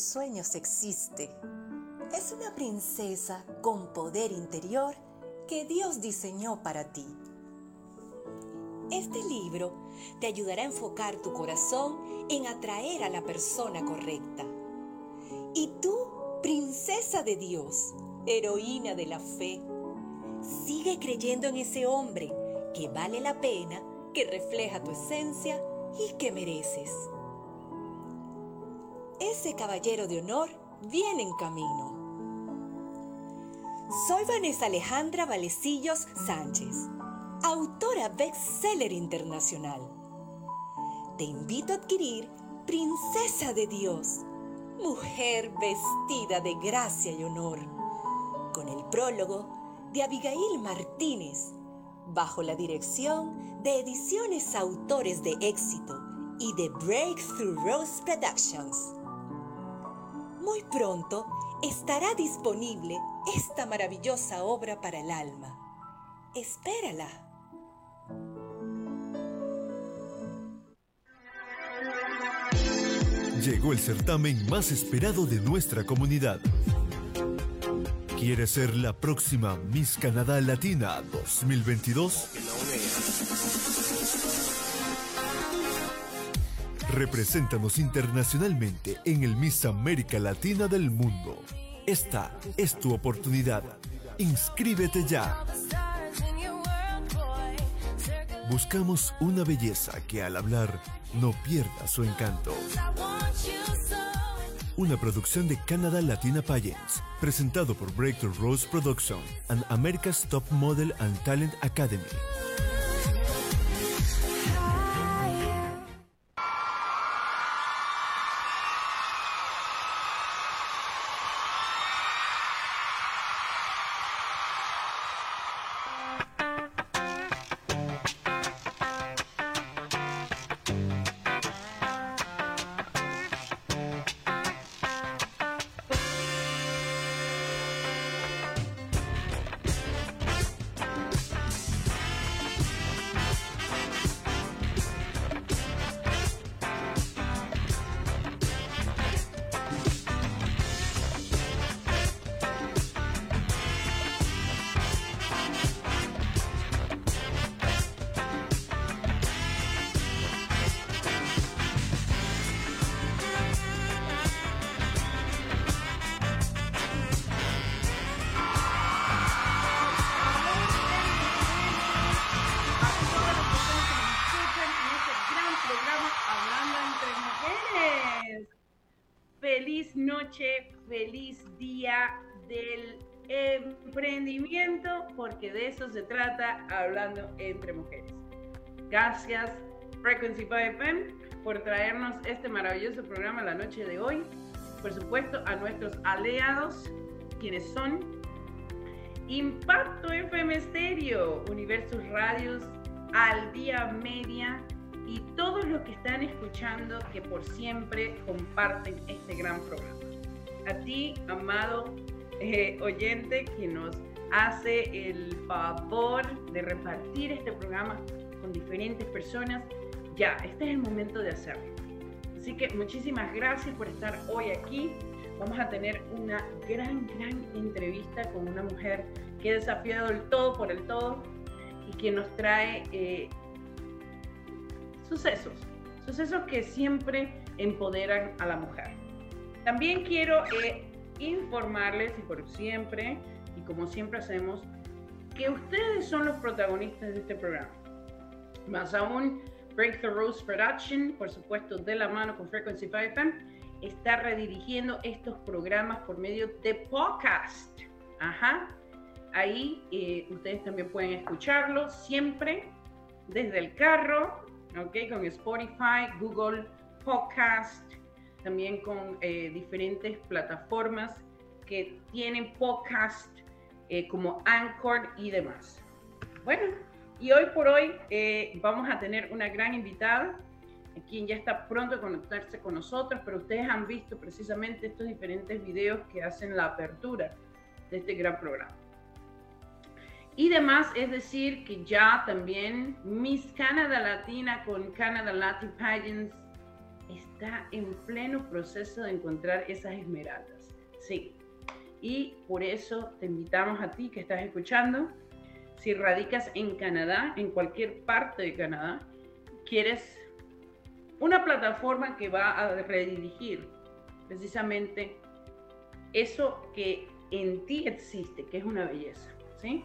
Sueños existe. Es una princesa con poder interior que Dios diseñó para ti. Este libro te ayudará a enfocar tu corazón en atraer a la persona correcta. Y tú, princesa de Dios, heroína de la fe, sigue creyendo en ese hombre que vale la pena, que refleja tu esencia y que mereces ese caballero de honor viene en camino. Soy Vanessa Alejandra Valecillos Sánchez, autora bestseller internacional. Te invito a adquirir Princesa de Dios, mujer vestida de gracia y honor, con el prólogo de Abigail Martínez, bajo la dirección de Ediciones Autores de Éxito y de Breakthrough Rose Productions. Muy pronto estará disponible esta maravillosa obra para el alma. Espérala. Llegó el certamen más esperado de nuestra comunidad. ¿Quieres ser la próxima Miss Canadá Latina 2022? Represéntanos internacionalmente en el Miss América Latina del mundo. Esta es tu oportunidad. Inscríbete ya. Buscamos una belleza que al hablar no pierda su encanto. Una producción de Canada Latina Pageants, presentado por Breakthrough Rose Production and America's Top Model and Talent Academy. Emprendimiento, porque de eso se trata hablando entre mujeres. Gracias Frequency 5 FM por traernos este maravilloso programa la noche de hoy. Por supuesto, a nuestros aliados, quienes son Impacto FM Stereo, Universos Radios, Al Día Media y todos los que están escuchando que por siempre comparten este gran programa. A ti, amado eh, oyente, que nos hace el favor de repartir este programa con diferentes personas, ya, este es el momento de hacerlo. Así que muchísimas gracias por estar hoy aquí. Vamos a tener una gran, gran entrevista con una mujer que ha desafiado el todo por el todo y que nos trae eh, sucesos, sucesos que siempre empoderan a la mujer. También quiero eh, informarles, y por siempre, y como siempre hacemos, que ustedes son los protagonistas de este programa. Más aún, Break the Rose Production, por supuesto, de la mano con Frequency 5 FM, está redirigiendo estos programas por medio de podcast. Ajá. Ahí eh, ustedes también pueden escucharlo siempre desde el carro, ¿ok? Con Spotify, Google Podcast, también con eh, diferentes plataformas que tienen podcast eh, como Anchor y demás. Bueno, y hoy por hoy eh, vamos a tener una gran invitada, quien ya está pronto a conectarse con nosotros, pero ustedes han visto precisamente estos diferentes videos que hacen la apertura de este gran programa. Y demás, es decir, que ya también Miss Canada Latina con Canada Latin Pageants está en pleno proceso de encontrar esas esmeraldas. Sí. Y por eso te invitamos a ti que estás escuchando si radicas en Canadá, en cualquier parte de Canadá, quieres una plataforma que va a redirigir precisamente eso que en ti existe, que es una belleza, ¿sí?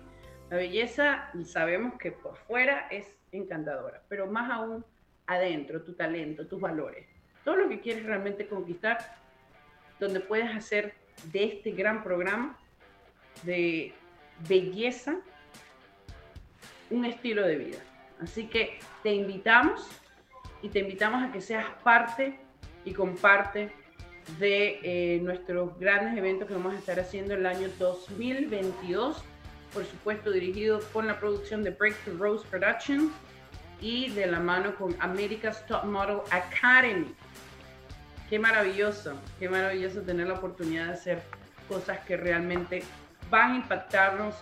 La belleza sabemos que por fuera es encantadora, pero más aún adentro, tu talento, tus valores, todo lo que quieres realmente conquistar, donde puedes hacer de este gran programa de belleza un estilo de vida. Así que te invitamos y te invitamos a que seas parte y comparte de eh, nuestros grandes eventos que vamos a estar haciendo el año 2022, por supuesto dirigido con la producción de Breakthrough Rose Productions y de la mano con America's Top Model Academy. Qué maravilloso, qué maravilloso tener la oportunidad de hacer cosas que realmente van a impactarnos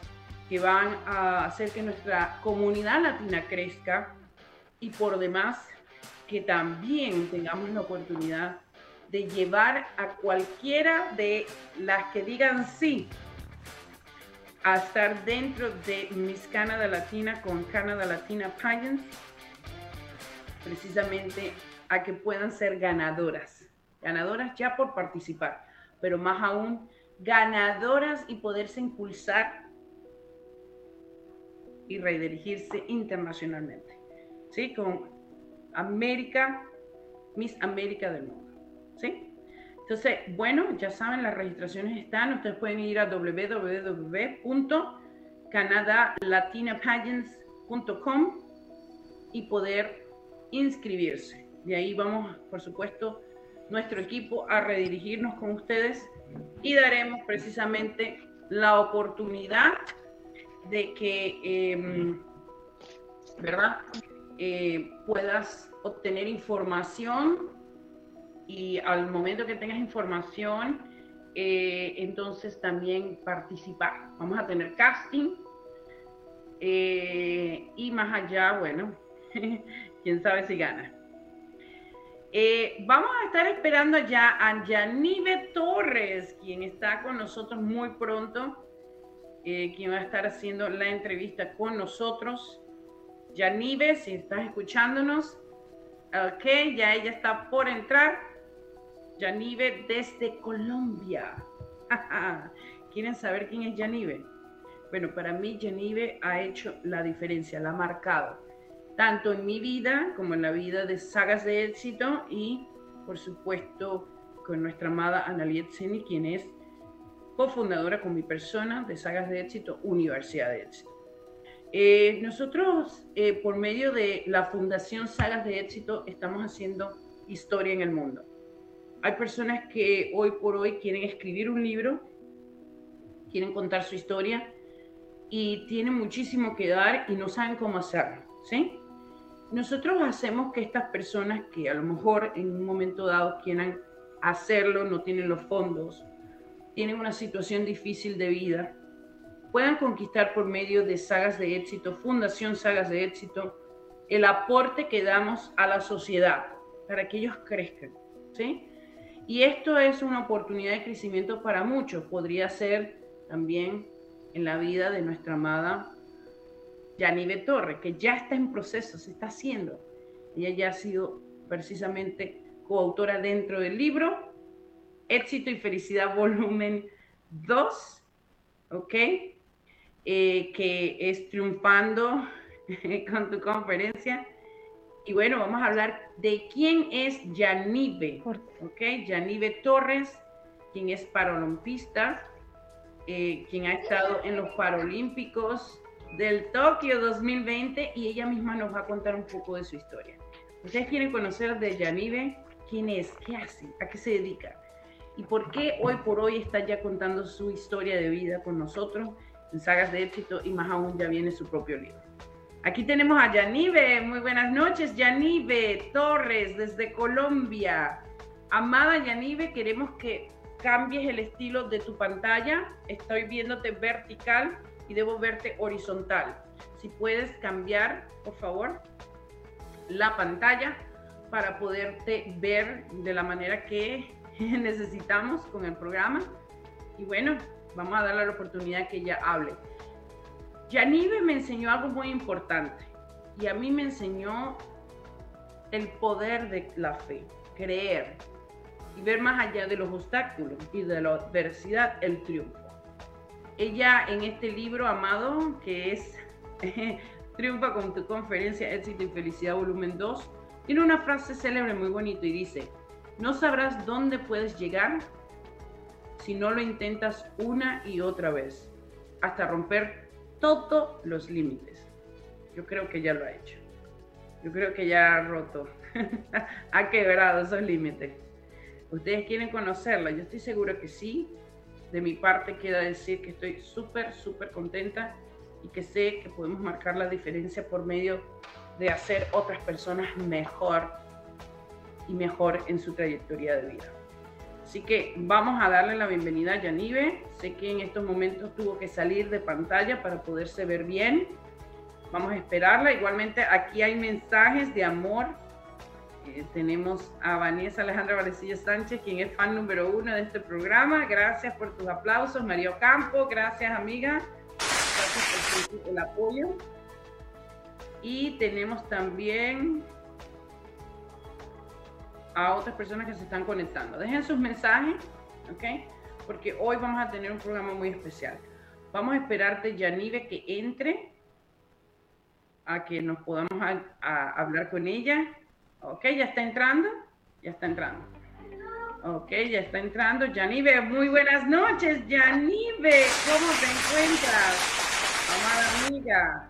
que van a hacer que nuestra comunidad latina crezca y por demás que también tengamos la oportunidad de llevar a cualquiera de las que digan sí a estar dentro de Miss Canada Latina con Canada Latina Pageants, precisamente a que puedan ser ganadoras, ganadoras ya por participar, pero más aún ganadoras y poderse impulsar y redirigirse internacionalmente, ¿sí? Con América, Miss América del mundo, ¿sí? Entonces, bueno, ya saben, las registraciones están, ustedes pueden ir a www.canadalatinapagents.com y poder inscribirse. De ahí vamos, por supuesto, nuestro equipo a redirigirnos con ustedes y daremos precisamente la oportunidad de que, em, ¿verdad? Eh, puedas obtener información y al momento que tengas información, eh, entonces también participar. Vamos a tener casting eh, y más allá, bueno, quién sabe si gana. vamos a estar esperando ya a Yanive Torres, quien está con nosotros muy pronto eh, quien va a estar haciendo la entrevista con nosotros. Yanive, si estás escuchándonos, ok, ya ella está por entrar. Yanive desde Colombia. ¿Quieren saber quién es Yanive? Bueno, para mí Yanive ha hecho la diferencia, la ha marcado, tanto en mi vida como en la vida de sagas de éxito y, por supuesto, con nuestra amada Analiet Seni, quien es cofundadora con mi persona de Sagas de Éxito, Universidad de Éxito. Eh, nosotros, eh, por medio de la Fundación Sagas de Éxito, estamos haciendo historia en el mundo. Hay personas que hoy por hoy quieren escribir un libro, quieren contar su historia y tienen muchísimo que dar y no saben cómo hacerlo, ¿sí? Nosotros hacemos que estas personas que a lo mejor en un momento dado quieran hacerlo, no tienen los fondos, tienen una situación difícil de vida, puedan conquistar por medio de sagas de éxito, Fundación Sagas de Éxito, el aporte que damos a la sociedad para que ellos crezcan, ¿sí? Y esto es una oportunidad de crecimiento para muchos. Podría ser también en la vida de nuestra amada Yanive Torre, que ya está en proceso, se está haciendo. Ella ya ha sido precisamente coautora dentro del libro Éxito y Felicidad Volumen 2, ¿ok? Eh, que es triunfando con tu conferencia. Y bueno, vamos a hablar de quién es Yanive, ¿ok? Yanive Torres, quien es paralompista, eh, quien ha estado en los Paralímpicos del Tokio 2020 y ella misma nos va a contar un poco de su historia. ¿Ustedes quieren conocer de Yanive? ¿Quién es? ¿Qué hace? ¿A qué se dedica? y por qué hoy por hoy está ya contando su historia de vida con nosotros en sagas de éxito y más aún ya viene su propio libro. Aquí tenemos a Yanive, muy buenas noches, Yanive Torres desde Colombia. Amada Yanive, queremos que cambies el estilo de tu pantalla. Estoy viéndote vertical y debo verte horizontal. Si puedes cambiar, por favor, la pantalla para poderte ver de la manera que necesitamos con el programa. Y bueno, vamos a darle la oportunidad que ella hable. Yanive me enseñó algo muy importante y a mí me enseñó el poder de la fe, creer y ver más allá de los obstáculos y de la adversidad el triunfo. Ella en este libro amado que es Triunfa con tu conferencia Éxito y Felicidad volumen 2, tiene una frase célebre muy bonita y dice, no sabrás dónde puedes llegar si no lo intentas una y otra vez, hasta romper todos los límites. Yo creo que ya lo ha hecho. Yo creo que ya ha roto, ha quebrado esos límites. ¿Ustedes quieren conocerla? Yo estoy segura que sí. De mi parte queda decir que estoy súper, súper contenta y que sé que podemos marcar la diferencia por medio de hacer otras personas mejor y mejor en su trayectoria de vida. Así que vamos a darle la bienvenida a Yanive. Sé que en estos momentos tuvo que salir de pantalla para poderse ver bien. Vamos a esperarla. Igualmente aquí hay mensajes de amor. Eh, tenemos a Vanessa Alejandra Valecilla Sánchez, quien es fan número uno de este programa. Gracias por tus aplausos. Mario Campo, gracias amiga. Gracias por el apoyo. Y tenemos también a otras personas que se están conectando. Dejen sus mensajes, ¿ok? Porque hoy vamos a tener un programa muy especial. Vamos a esperarte, Yanive, que entre a que nos podamos hablar con ella. Ok, ya está entrando. Ya está entrando. Ok, ya está entrando. Yanive, muy buenas noches. Yanive, ¿cómo te encuentras? Amada amiga,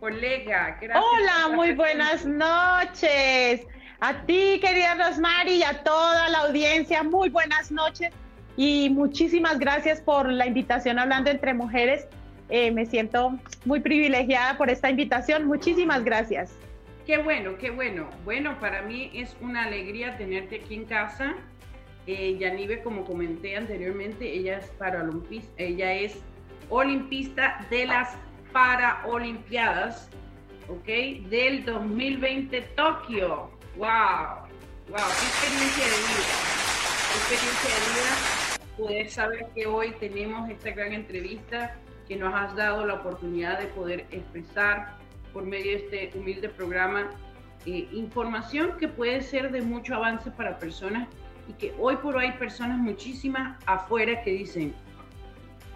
colega. Hola, muy buenas noches. A ti, querida Rosmary, y a toda la audiencia, muy buenas noches y muchísimas gracias por la invitación Hablando entre Mujeres. Eh, me siento muy privilegiada por esta invitación. Muchísimas gracias. Qué bueno, qué bueno. Bueno, para mí es una alegría tenerte aquí en casa. Eh, Yanive, como comenté anteriormente, ella es paralimpista, ella es olimpista de las Paraolimpiadas, ¿ok? Del 2020 Tokio. ¡Wow! ¡Wow! ¡Qué experiencia de vida! ¡Qué experiencia de vida! Poder saber que hoy tenemos esta gran entrevista que nos has dado la oportunidad de poder expresar por medio de este humilde programa eh, información que puede ser de mucho avance para personas y que hoy por hoy hay personas muchísimas afuera que dicen,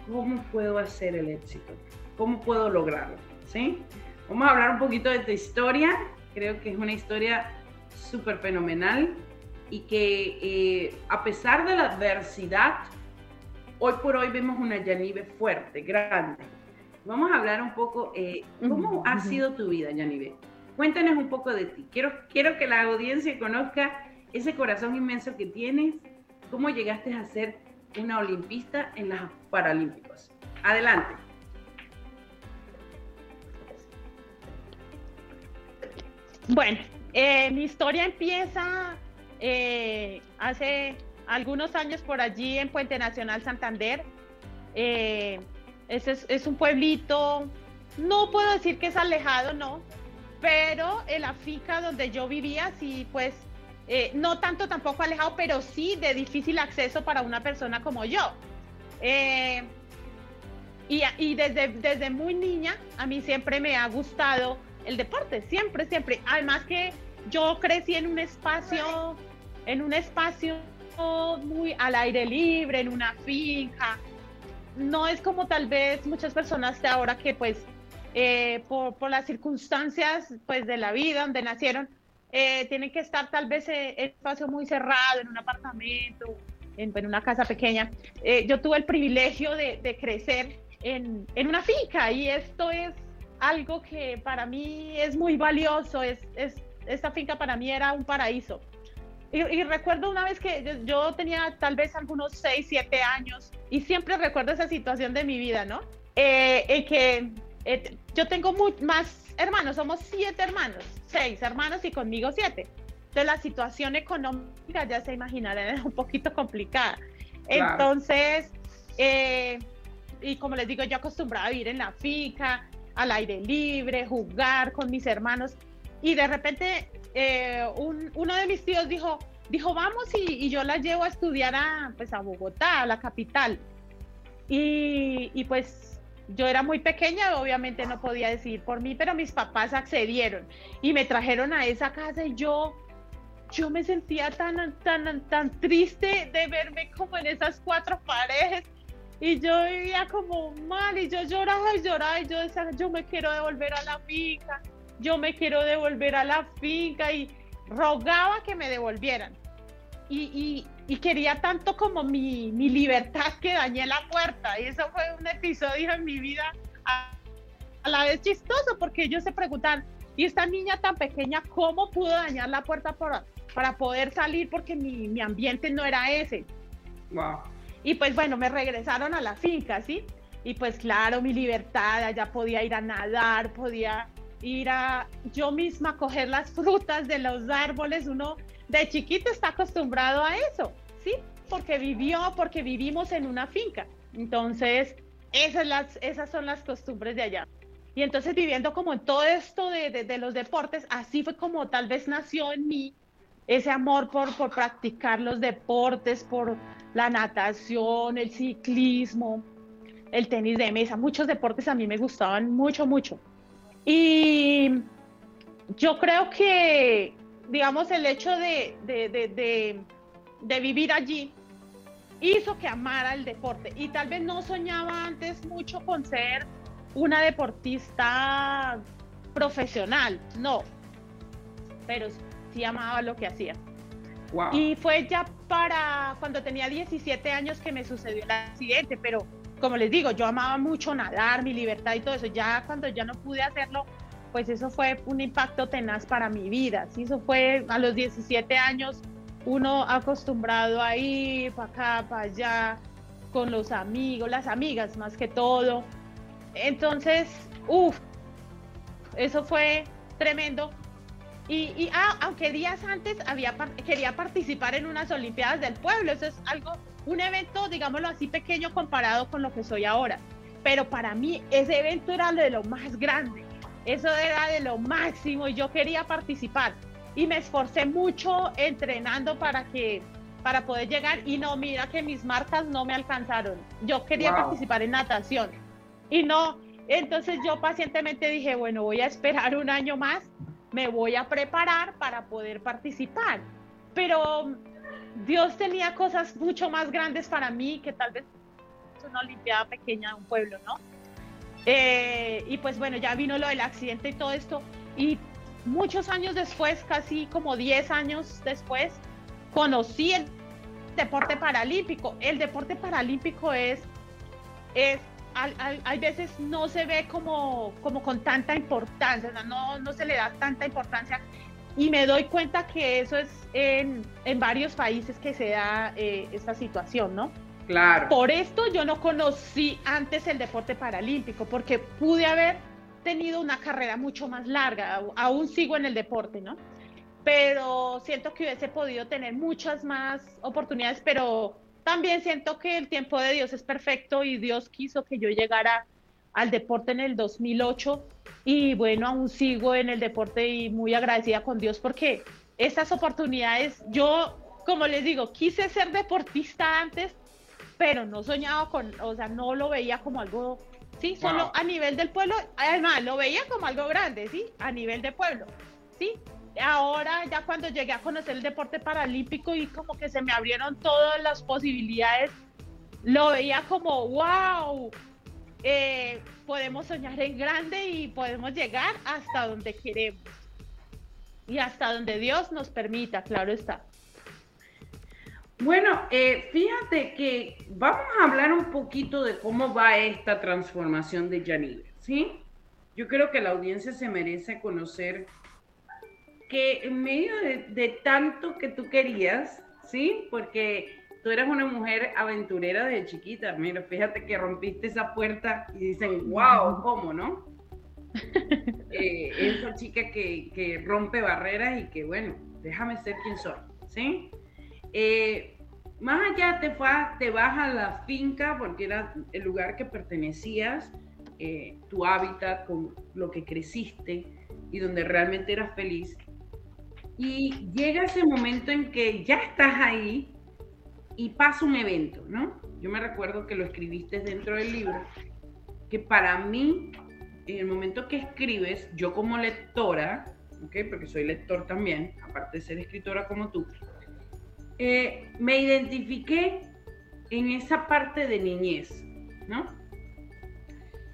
¿cómo puedo hacer el éxito? ¿Cómo puedo lograrlo? ¿Sí? Vamos a hablar un poquito de tu historia. Creo que es una historia súper fenomenal. y que eh, a pesar de la adversidad, hoy por hoy vemos una Yanive fuerte, grande. Vamos a hablar un poco, eh, ¿cómo ha sido tu vida, Yanive? Cuéntanos un poco de ti. Quiero, quiero que la audiencia conozca ese corazón inmenso que tienes, cómo llegaste a ser una olimpista en los Paralímpicos. Adelante. Bueno, eh, mi historia empieza eh, hace algunos años por allí en Puente Nacional Santander. Eh, es, un pueblito, no puedo decir que es alejado, no, pero en la finca donde yo vivía, sí, pues no tanto tampoco alejado, pero sí de difícil acceso para una persona como yo. y, y desde, desde muy niña a mí siempre me ha gustado el deporte, siempre, siempre. Además que yo crecí en un espacio, en un espacio muy al aire libre, en una finca. No es como tal vez muchas personas de ahora que pues eh, por, las circunstancias pues de la vida donde nacieron, eh, tienen que estar tal vez en un espacio muy cerrado, en un apartamento, en, en una casa pequeña. Eh, yo tuve el privilegio de, de crecer en, en, una finca y esto es algo que para mí es muy valioso, es, es, esta finca para mí era un paraíso. Y, recuerdo una vez que yo, tenía tal vez algunos 6, 7 años y siempre recuerdo esa situación de mi vida, ¿no? Eh, que eh, yo tengo más hermanos, somos 7 hermanos, 6 hermanos y conmigo 7. Entonces la situación económica ya se imaginarán es un poquito complicada. Entonces, eh, y como les digo, yo acostumbraba a vivir en la finca, al aire libre, jugar con mis hermanos. Y de repente eh, uno de mis tíos dijo, dijo, vamos y, yo la llevo a estudiar a, pues, a Bogotá, a la capital. Y, y pues yo era muy pequeña, obviamente no podía decidir por mí, pero mis papás accedieron y me trajeron a esa casa y yo, yo me sentía tan, tan, tan triste de verme como en esas cuatro paredes y yo vivía como mal y yo lloraba y lloraba y yo decía, yo me quiero devolver a la finca, yo me quiero devolver a la finca y rogaba que me devolvieran. Y, y, quería tanto como mi, mi, libertad que dañé la puerta. Y eso fue un episodio en mi vida a, la vez chistoso porque ellos se preguntan, ¿y esta niña tan pequeña cómo pudo dañar la puerta para, para poder salir? Porque mi, mi ambiente no era ese. Wow. Y pues bueno, me regresaron a la finca, ¿sí? Y pues claro, mi libertad, allá podía ir a nadar, podía ir a yo misma coger las frutas de los árboles. Uno de chiquito está acostumbrado a eso, ¿sí? Porque vivió, porque vivimos en una finca. Entonces, esas, son las costumbres de allá. Y entonces viviendo como en todo esto de los deportes, así fue como tal vez nació en mí ese amor por, por practicar los deportes, por la natación, el ciclismo, el tenis de mesa, muchos deportes a mí me gustaban mucho, mucho. Y yo creo que, digamos, el hecho de, de, vivir allí hizo que amara el deporte. Y tal vez no soñaba antes mucho con ser una deportista profesional, no, pero sí amaba lo que hacía. Y fue ya para cuando tenía 17 años que me sucedió el accidente, pero como les digo, yo amaba mucho nadar, mi libertad y todo eso. Ya cuando ya no pude hacerlo, pues eso fue un impacto tenaz para mi vida. ¿sí? Eso fue a los 17 años, uno acostumbrado a ir para acá, para allá, con los amigos, las amigas más que todo. Entonces, uff, eso fue tremendo. Y, ah, aunque días antes había, quería participar en unas Olimpiadas del Pueblo, eso es algo, un evento, digámoslo así, pequeño comparado con lo que soy ahora. Pero para mí ese evento era de lo más grande, eso era de lo máximo y yo quería participar. Y me esforcé mucho entrenando para que para poder llegar y no, mira que mis marcas no me alcanzaron. Yo quería participar en natación y no, entonces yo pacientemente dije, bueno, voy a esperar un año más me voy a preparar para poder participar. Pero Dios tenía cosas mucho más grandes para mí que tal vez una Olimpiada pequeña de un pueblo, ¿no? Eh, y pues bueno, ya vino lo del accidente y todo esto. Y muchos años después, casi como 10 años después, conocí el deporte paralímpico. El deporte paralímpico es, es hay, veces no se ve como, como con tanta importancia, no, no se le da tanta importancia. Y me doy cuenta que eso es en, en varios países que se da eh, esta situación, ¿no? Claro. Por esto yo no conocí antes el deporte paralímpico, porque pude haber tenido una carrera mucho más larga, aún sigo en el deporte, ¿no? Pero siento que hubiese podido tener muchas más oportunidades, pero también siento que el tiempo de Dios es perfecto y Dios quiso que yo llegara al deporte en el 2008 y bueno, aún sigo en el deporte y muy agradecida con Dios porque esas oportunidades, yo, como les digo, quise ser deportista antes, pero no soñaba con, o sea, no lo veía como algo, sí, solo a nivel del pueblo, además lo veía como algo grande, sí, a nivel de pueblo, sí, ahora ya cuando llegué a conocer el deporte paralímpico y como que se me abrieron todas las posibilidades, lo veía como, wow, eh, podemos soñar en grande y podemos llegar hasta donde queremos. Y hasta donde Dios nos permita, claro está. Bueno, eh, fíjate que vamos a hablar un poquito de cómo va esta transformación de Yaniver, ¿sí? Yo creo que la audiencia se merece conocer que en medio de, tanto que tú querías, ¿sí? Porque tú eras una mujer aventurera desde chiquita. Mira, fíjate que rompiste esa puerta y dicen, wow, ¿cómo, no? Eh, esa chica que, rompe barreras y que, bueno, déjame ser quien soy, ¿sí? Eh, más allá te, fue, te vas a la finca porque era el lugar que pertenecías, eh, tu hábitat, con lo que creciste y donde realmente eras feliz. Y llega ese momento en que ya estás ahí y pasa un evento, ¿no? Yo me recuerdo que lo escribiste dentro del libro, que para mí, en el momento que escribes, yo como lectora, ¿okay? porque soy lector también, aparte de ser escritora como tú, eh, me identifiqué en esa parte de niñez, ¿no?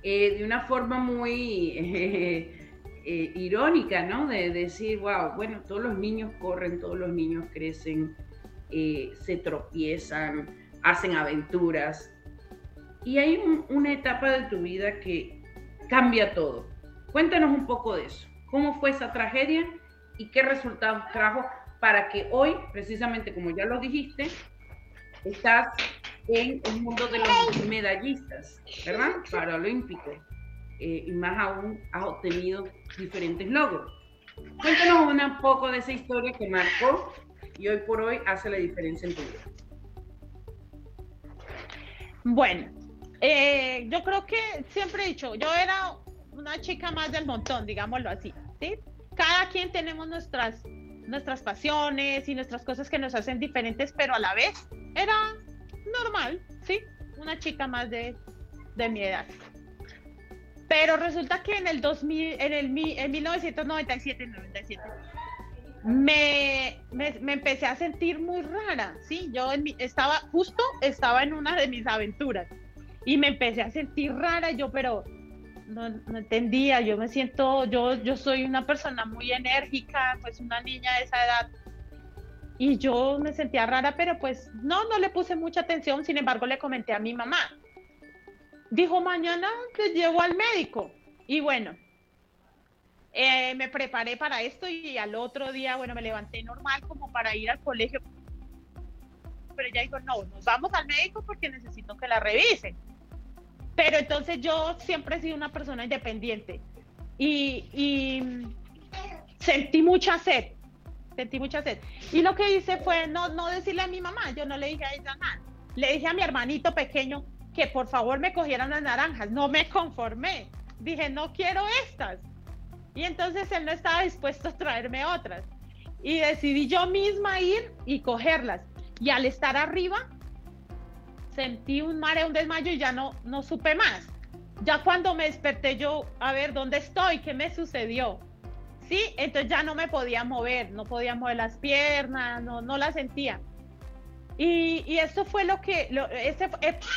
Eh, de una forma muy Eh, irónica, ¿no? De, decir, wow, bueno, todos los niños corren, todos los niños crecen, eh, se tropiezan, hacen aventuras. Y hay una etapa de tu vida que cambia todo. Cuéntanos un poco de eso. ¿Cómo fue esa tragedia y qué resultados trajo para que hoy, precisamente como ya lo dijiste, estás en el mundo de los medallistas, ¿verdad? Paralímpicos. Eh, y más aún has obtenido diferentes logros. Cuéntanos un poco de esa historia que marcó y hoy por hoy hace la diferencia en tu vida. Bueno, eh, yo creo que siempre he dicho, yo era una chica más del montón, digámoslo así, ¿sí? Cada quien tenemos nuestras, nuestras pasiones y nuestras cosas que nos hacen diferentes, pero a la vez era normal, ¿sí? Una chica más de, de mi edad. Pero resulta que en el 2000, en el en 1997, 97, me, me, empecé a sentir muy rara, sí, yo estaba, justo estaba en una de mis aventuras y me empecé a sentir rara, yo, pero no, no, entendía, yo me siento, yo, yo soy una persona muy enérgica, pues una niña de esa edad, y yo me sentía rara, pero pues no, no le puse mucha atención, sin embargo le comenté a mi mamá, dijo, mañana te llevo al médico. Y bueno, eh, me preparé para esto y al otro día, bueno, me levanté normal como para ir al colegio. Pero ella dijo, no, nos vamos al médico porque necesito que la revisen. Pero entonces yo siempre he sido una persona independiente y, sentí mucha sed, sentí mucha sed. Y lo que hice fue no, no decirle a mi mamá, yo no le dije a ella nada. Le dije a mi hermanito pequeño, que por favor me cogieran las naranjas. No me conformé. Dije, no quiero estas. Y entonces él no estaba dispuesto a traerme otras. Y decidí yo misma ir y cogerlas. Y al estar arriba, sentí un mareo, un desmayo y ya no, no supe más. Ya cuando me desperté yo, a ver, ¿dónde estoy? ¿Qué me sucedió? Sí, entonces ya no me podía mover, no podía mover las piernas, no, no las sentía. Y, y, esto fue lo que, lo, eh,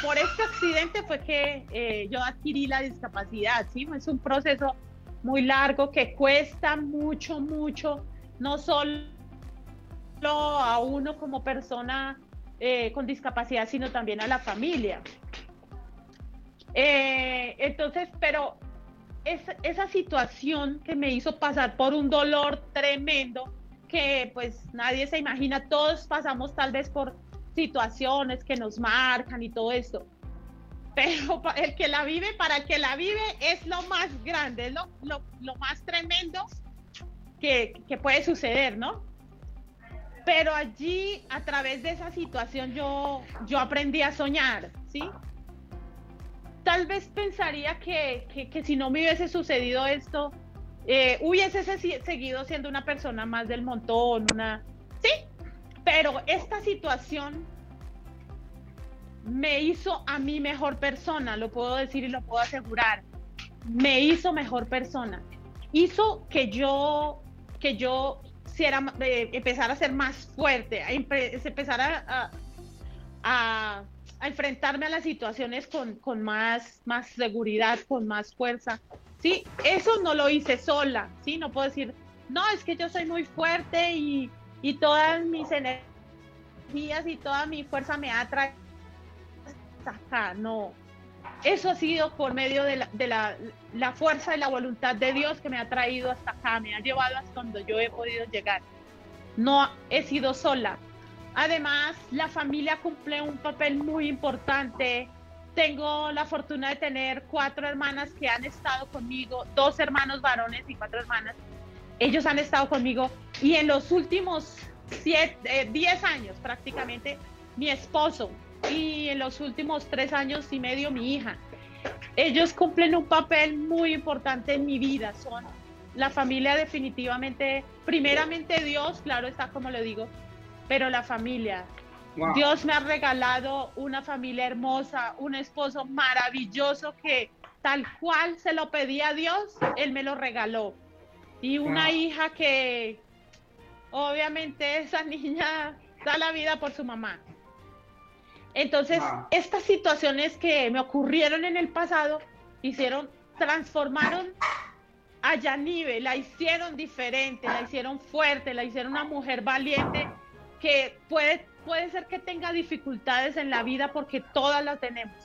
por este accidente fue que eh, yo adquirí la discapacidad, ¿sí? Es un proceso muy largo que cuesta mucho, mucho, no solo a uno como persona eh, con discapacidad, sino también a la familia. Eh, entonces, pero esa situación que me hizo pasar por un dolor tremendo, que pues nadie se imagina, todos pasamos tal vez por situaciones que nos marcan y todo esto. Pero el que la vive, para el que la vive, es lo más grande, es lo, lo, más tremendo que, que, puede suceder, ¿no? Pero allí, a través de esa situación, yo, yo aprendí a soñar, ¿sí? Tal vez pensaría que, que, si no me hubiese sucedido esto, eh, hubiese seguido siendo una persona más del montón, una... Sí, pero esta situación me hizo a mí mejor persona, lo puedo decir y lo puedo asegurar. Me hizo mejor persona. Hizo que yo, que yo empezara a ser más fuerte, a empezar a, enfrentarme a las situaciones con, más, seguridad, con más fuerza. Sí, eso no lo hice sola, sí, no puedo decir, no, es que yo soy muy fuerte y, todas mis energías y toda mi fuerza me ha traído no. Eso ha sido por medio de, la, de la, la, fuerza y la voluntad de Dios que me ha traído hasta acá, me ha llevado hasta donde yo he podido llegar. No he sido sola. Además, la familia cumple un papel muy importante. Tengo la fortuna de tener cuatro hermanas que han estado conmigo, dos hermanos varones y cuatro hermanas. Ellos han estado conmigo y en los últimos siete, eh, diez años prácticamente, mi esposo, y en los últimos tres años y medio mi hija. Ellos cumplen un papel muy importante en mi vida. Son la familia definitivamente, primeramente Dios, claro está como le digo, pero la familia. Dios me ha regalado una familia hermosa, un esposo maravilloso que tal cual se lo pedí a Dios, Él me lo regaló. Y una hija que obviamente esa niña da la vida por su mamá. Entonces, estas situaciones que me ocurrieron en el pasado hicieron, transformaron a Yanive, la hicieron diferente, la hicieron fuerte, la hicieron una mujer valiente que puede, puede ser que tenga dificultades en la vida porque todas las tenemos.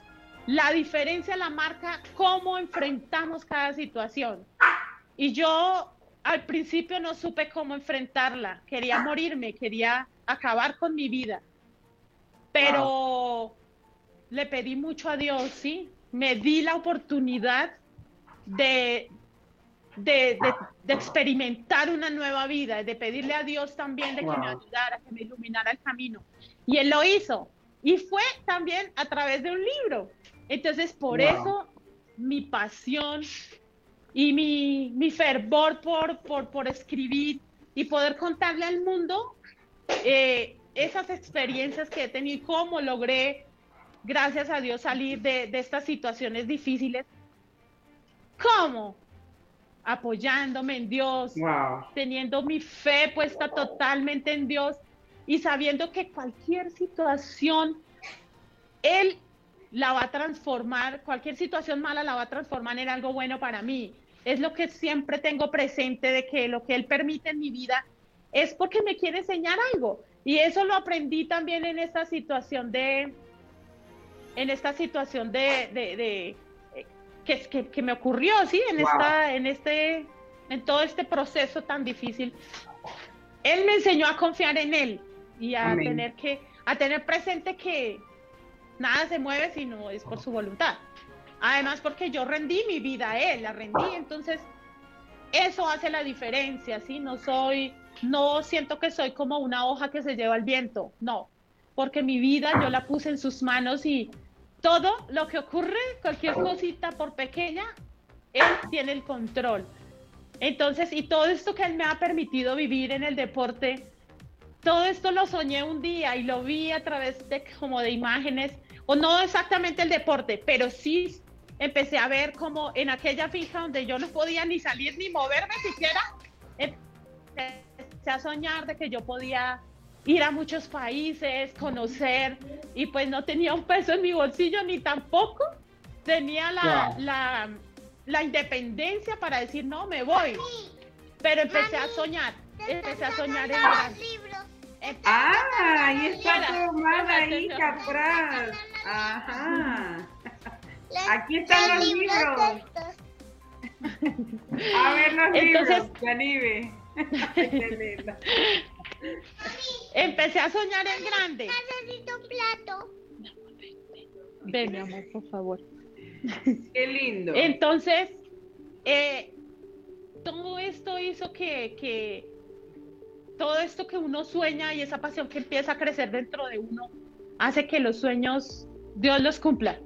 La diferencia la marca cómo enfrentamos cada situación. Y yo al principio no supe cómo enfrentarla, quería morirme, quería acabar con mi vida pero le pedí mucho a Dios, ¿sí? Me di la oportunidad de, de, experimentar una nueva vida, de pedirle a Dios también de que me ayudara, que me iluminara el camino. Y Él lo hizo. Y fue también a través de un libro. Entonces, por eso mi pasión y mi, mi fervor por, por, por, escribir y poder contarle al mundo eh, esas experiencias que he tenido y cómo logré, gracias a Dios, salir de, estas situaciones difíciles. ¿Cómo? Apoyándome en Dios, teniendo mi fe puesta totalmente en Dios y sabiendo que cualquier situación, Él la va a transformar, cualquier situación mala la va a transformar en algo bueno para mí. Es lo que siempre tengo presente de que lo que Él permite en mi vida es porque me quiere enseñar algo. Y eso lo aprendí también en esta situación de, en esta situación de, de, que, que, me ocurrió, sí, en esta, en este, en todo este proceso tan difícil. Él me enseñó a confiar en él y a tener que, a tener presente que nada se mueve si no es por su voluntad. Además, porque yo rendí mi vida a él, la rendí, entonces eso hace la diferencia, ¿sí? No soy no siento que soy como una hoja que se lleva el viento, no, porque mi vida yo la puse en sus manos y todo lo que ocurre, cualquier cosita por pequeña, él tiene el control. Entonces, y todo esto que él me ha permitido vivir en el deporte, todo esto lo soñé un día y lo vi a través de como de imágenes, o no exactamente el deporte, pero sí empecé a ver como en aquella fija donde yo no podía ni salir ni moverme siquiera, a soñar de que yo podía ir a muchos países, conocer, y pues no tenía un peso en mi bolsillo ni tampoco tenía la, la, la independencia para decir, no, me voy. Pero empecé a soñar, empecé a soñar en grande. Ah, ahí está tu hermana ahí atrás. Ajá. Aquí están los libros. A ver los libros, Empecé a soñar en grande. Necesito un plato. Ven, mi amor, por favor. Qué lindo. Entonces, eh, todo esto hizo que, que, todo esto que uno sueña y esa pasión que empieza a crecer dentro de uno hace que los sueños Dios los cumpla.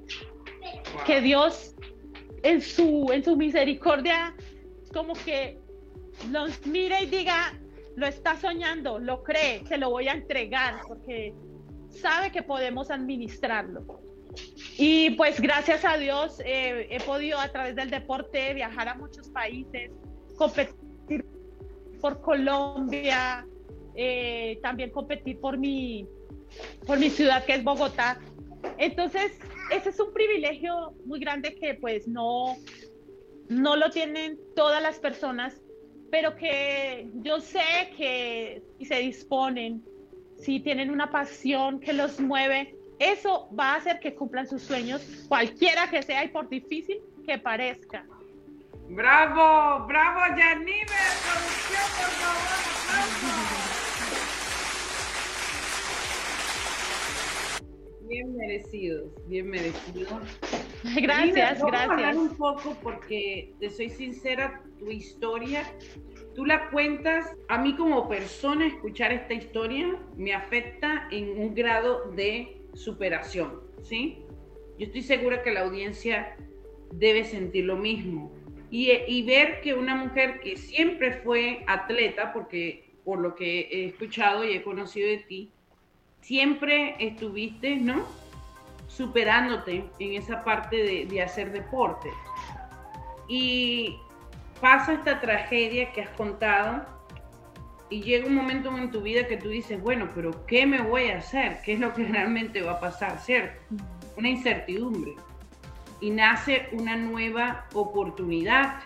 Que Dios en su, en su misericordia como que los mire y diga, lo está soñando, lo cree, se lo voy a entregar porque sabe que podemos administrarlo. Y pues gracias a Dios eh, he podido a través del deporte viajar a muchos países, competir por Colombia, eh, también competir por mi, por mi ciudad que es Bogotá. Entonces, ese es un privilegio muy grande que pues no, no lo tienen todas las personas, pero que yo sé que si se disponen, si tienen una pasión que los mueve, eso va a hacer que cumplan sus sueños, cualquiera que sea y por difícil que parezca. Bravo, bravo Yanive, producción, por favor, Bien merecidos, bien merecidos. Gracias, vamos gracias. A hablar un poco porque te soy sincera, tu historia, tú la cuentas, a mí como persona escuchar esta historia me afecta en un grado de superación, ¿sí? Yo estoy segura que la audiencia debe sentir lo mismo. Y, y ver que una mujer que siempre fue atleta, porque por lo que he escuchado y he conocido de ti, siempre estuviste, ¿no? Superándote en esa parte de, de, hacer deporte. Y pasa esta tragedia que has contado y llega un momento en tu vida que tú dices, bueno, pero ¿qué me voy a hacer? ¿Qué es lo que realmente va a pasar? ¿Cierto? Una incertidumbre. Y nace una nueva oportunidad.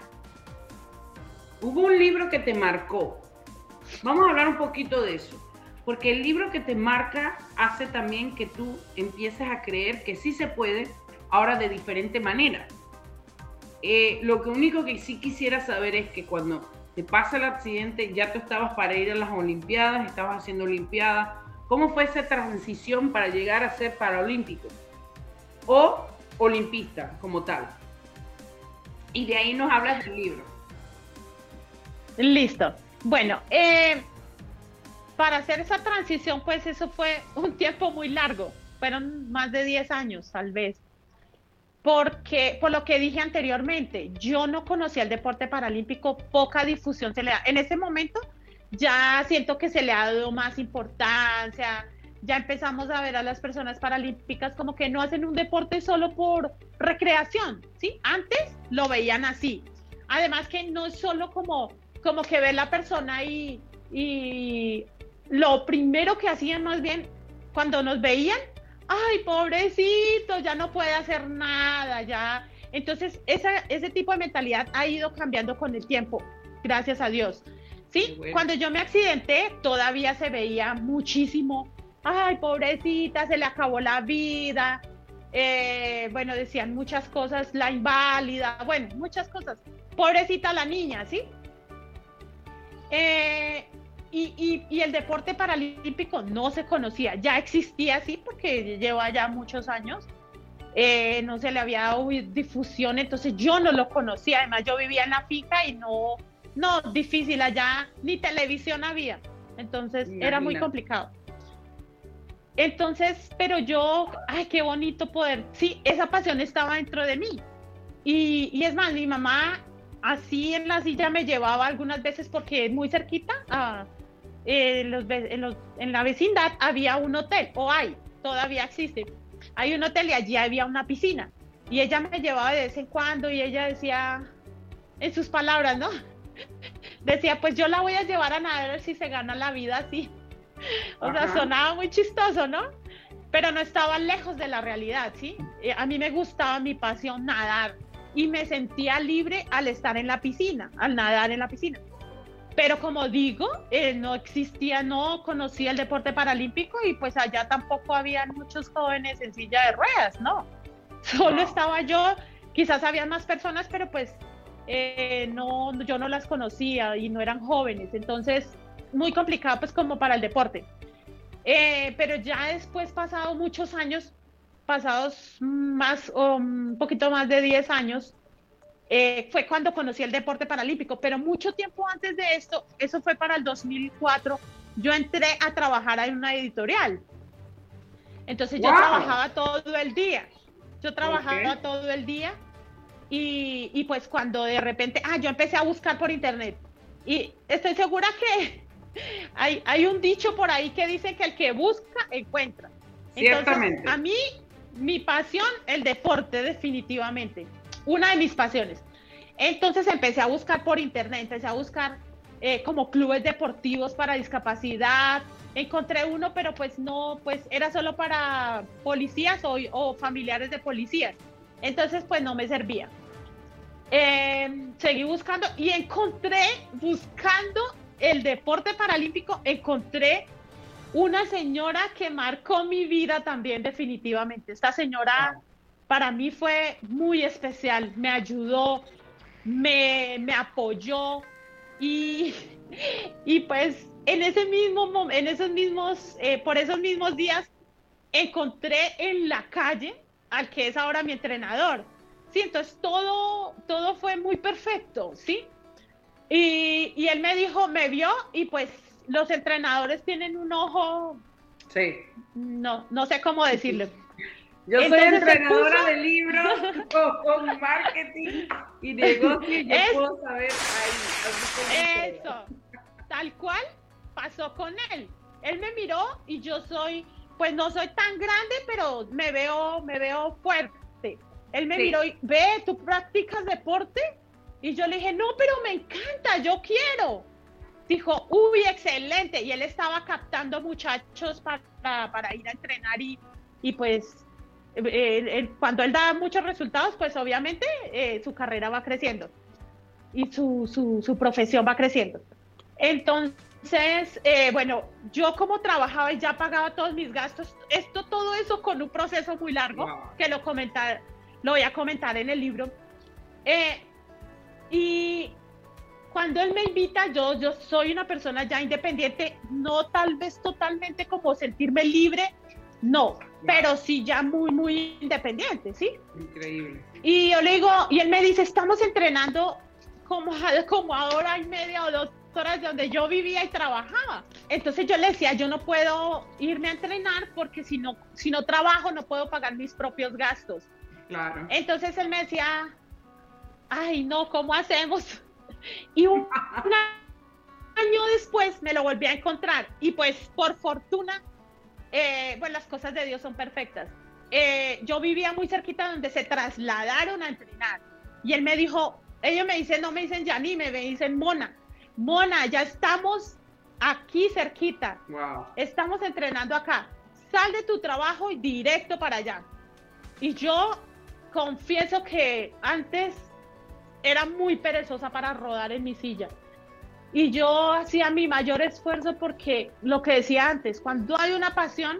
Hubo un libro que te marcó. Vamos a hablar un poquito de eso. Porque el libro que te marca hace también que tú empieces a creer que sí se puede, ahora de diferente manera. Eh, lo que único que sí quisiera saber es que cuando te pasa el accidente, ya tú estabas para ir a las Olimpiadas, estabas haciendo Olimpiadas. ¿Cómo fue esa transición para llegar a ser paraolímpico? O olimpista como tal. Y de ahí nos hablas del libro. Listo. Bueno, eh, para hacer esa transición, pues eso fue un tiempo muy largo, fueron más de 10 años tal vez, porque por lo que dije anteriormente, yo no conocía el deporte paralímpico, poca difusión se le da. En ese momento ya siento que se le ha dado más importancia, ya empezamos a ver a las personas paralímpicas como que no hacen un deporte solo por recreación, ¿sí? Antes lo veían así. Además que no es solo como, como que ve la persona y, y lo primero que hacían más bien cuando nos veían, ay, pobrecito, ya no puede hacer nada, ya. Entonces, esa, ese tipo de mentalidad ha ido cambiando con el tiempo, gracias a Dios. Sí, bueno. cuando yo me accidenté, todavía se veía muchísimo, ay, pobrecita, se le acabó la vida. Eh, bueno, decían muchas cosas, la inválida, bueno, muchas cosas. Pobrecita la niña, ¿sí? Eh, y, y, y, el deporte paralímpico no se conocía, ya existía así porque lleva ya muchos años, eh, no se le había dado difusión, entonces yo no lo conocía, además yo vivía en la finca y no, no, difícil allá, ni televisión había, entonces Imagina. era muy complicado. Entonces, pero yo, ay, qué bonito poder, sí, esa pasión estaba dentro de mí. Y, y es más, mi mamá así en la silla me llevaba algunas veces porque es muy cerquita a, en, los, en, los, en, la vecindad había un hotel, o hay, todavía existe. Hay un hotel y allí había una piscina. Y ella me llevaba de vez en cuando y ella decía, en sus palabras, ¿no? Decía, pues yo la voy a llevar a nadar si se gana la vida así. O Ajá. sea, sonaba muy chistoso, ¿no? Pero no estaba lejos de la realidad, ¿sí? A mí me gustaba mi pasión nadar y me sentía libre al estar en la piscina, al nadar en la piscina. Pero como digo, eh, no existía, no conocía el deporte paralímpico y pues allá tampoco había muchos jóvenes en silla de ruedas, ¿no? Solo estaba yo, quizás había más personas, pero pues eh, no, yo no las conocía y no eran jóvenes, entonces muy complicado pues como para el deporte. Eh, pero ya después, pasado muchos años, pasados más o un poquito más de 10 años, eh, fue cuando conocí el deporte paralímpico, pero mucho tiempo antes de esto, eso fue para el 2004, yo entré a trabajar en una editorial. Entonces yo trabajaba todo el día, yo trabajaba todo el día y, y, pues cuando de repente, ah, yo empecé a buscar por internet y estoy segura que hay, hay un dicho por ahí que dice que el que busca encuentra. Ciertamente. a mí, mi pasión, el deporte definitivamente una de mis pasiones. Entonces empecé a buscar por internet, empecé a buscar eh, como clubes deportivos para discapacidad. Encontré uno, pero pues no, pues era solo para policías o, familiares de policías. Entonces pues no me servía. Em, seguí buscando y encontré, buscando el deporte paralímpico, encontré una señora que marcó mi vida también definitivamente. Esta señora para mí fue muy especial, me ayudó, me, apoyó y, y, pues en ese mismo en esos mismos, eh, por esos mismos días encontré en la calle al que es ahora mi entrenador. Sí, entonces todo, todo fue muy perfecto, ¿sí? Y, y él me dijo, me vio y pues los entrenadores tienen un ojo, sí. no, no sé cómo decirlo, yo soy entrenadora de libros con, marketing y negocios yo puedo saber ahí. Eso, tal cual pasó con él. Él me miró y yo soy, pues no soy tan grande, pero me veo, me veo fuerte. Él me miró y ve, ¿tú practicas deporte? Y yo le dije, no, pero me encanta, yo quiero. Dijo, uy, excelente. Y él estaba captando muchachos para, para ir a entrenar y, y pues eh, cuando él da muchos resultados, pues obviamente eh, su carrera va creciendo y su, su, profesión va creciendo. Entonces, eh, bueno, yo como trabajaba y ya pagaba todos mis gastos, esto, todo eso con un proceso muy largo, que lo, comentar, lo voy a comentar en el libro. y cuando él me invita, yo, yo soy una persona ya independiente, no tal vez totalmente como sentirme libre, no, pero sí ya muy, muy independiente, ¿sí? Increíble. Y yo le digo, y él me dice, estamos entrenando como, como a hora y media o dos horas de donde yo vivía y trabajaba. Entonces yo le decía, yo no puedo irme a entrenar porque si no, si no trabajo no puedo pagar mis propios gastos. Claro. Entonces él me decía, ay, no, ¿cómo hacemos? Y un, un año después me lo volví a encontrar y pues por fortuna eh, pues las cosas de Dios son perfectas. Eh, yo vivía muy cerquita donde se trasladaron a entrenar y él me dijo, ellos me dicen, no me dicen Yanni, me dicen Mona, Mona, ya estamos aquí cerquita, estamos entrenando acá, sal de tu trabajo y directo para allá. Y yo confieso que antes era muy perezosa para rodar en mi silla. Y yo hacía mi mayor esfuerzo porque lo que decía antes, cuando hay una pasión,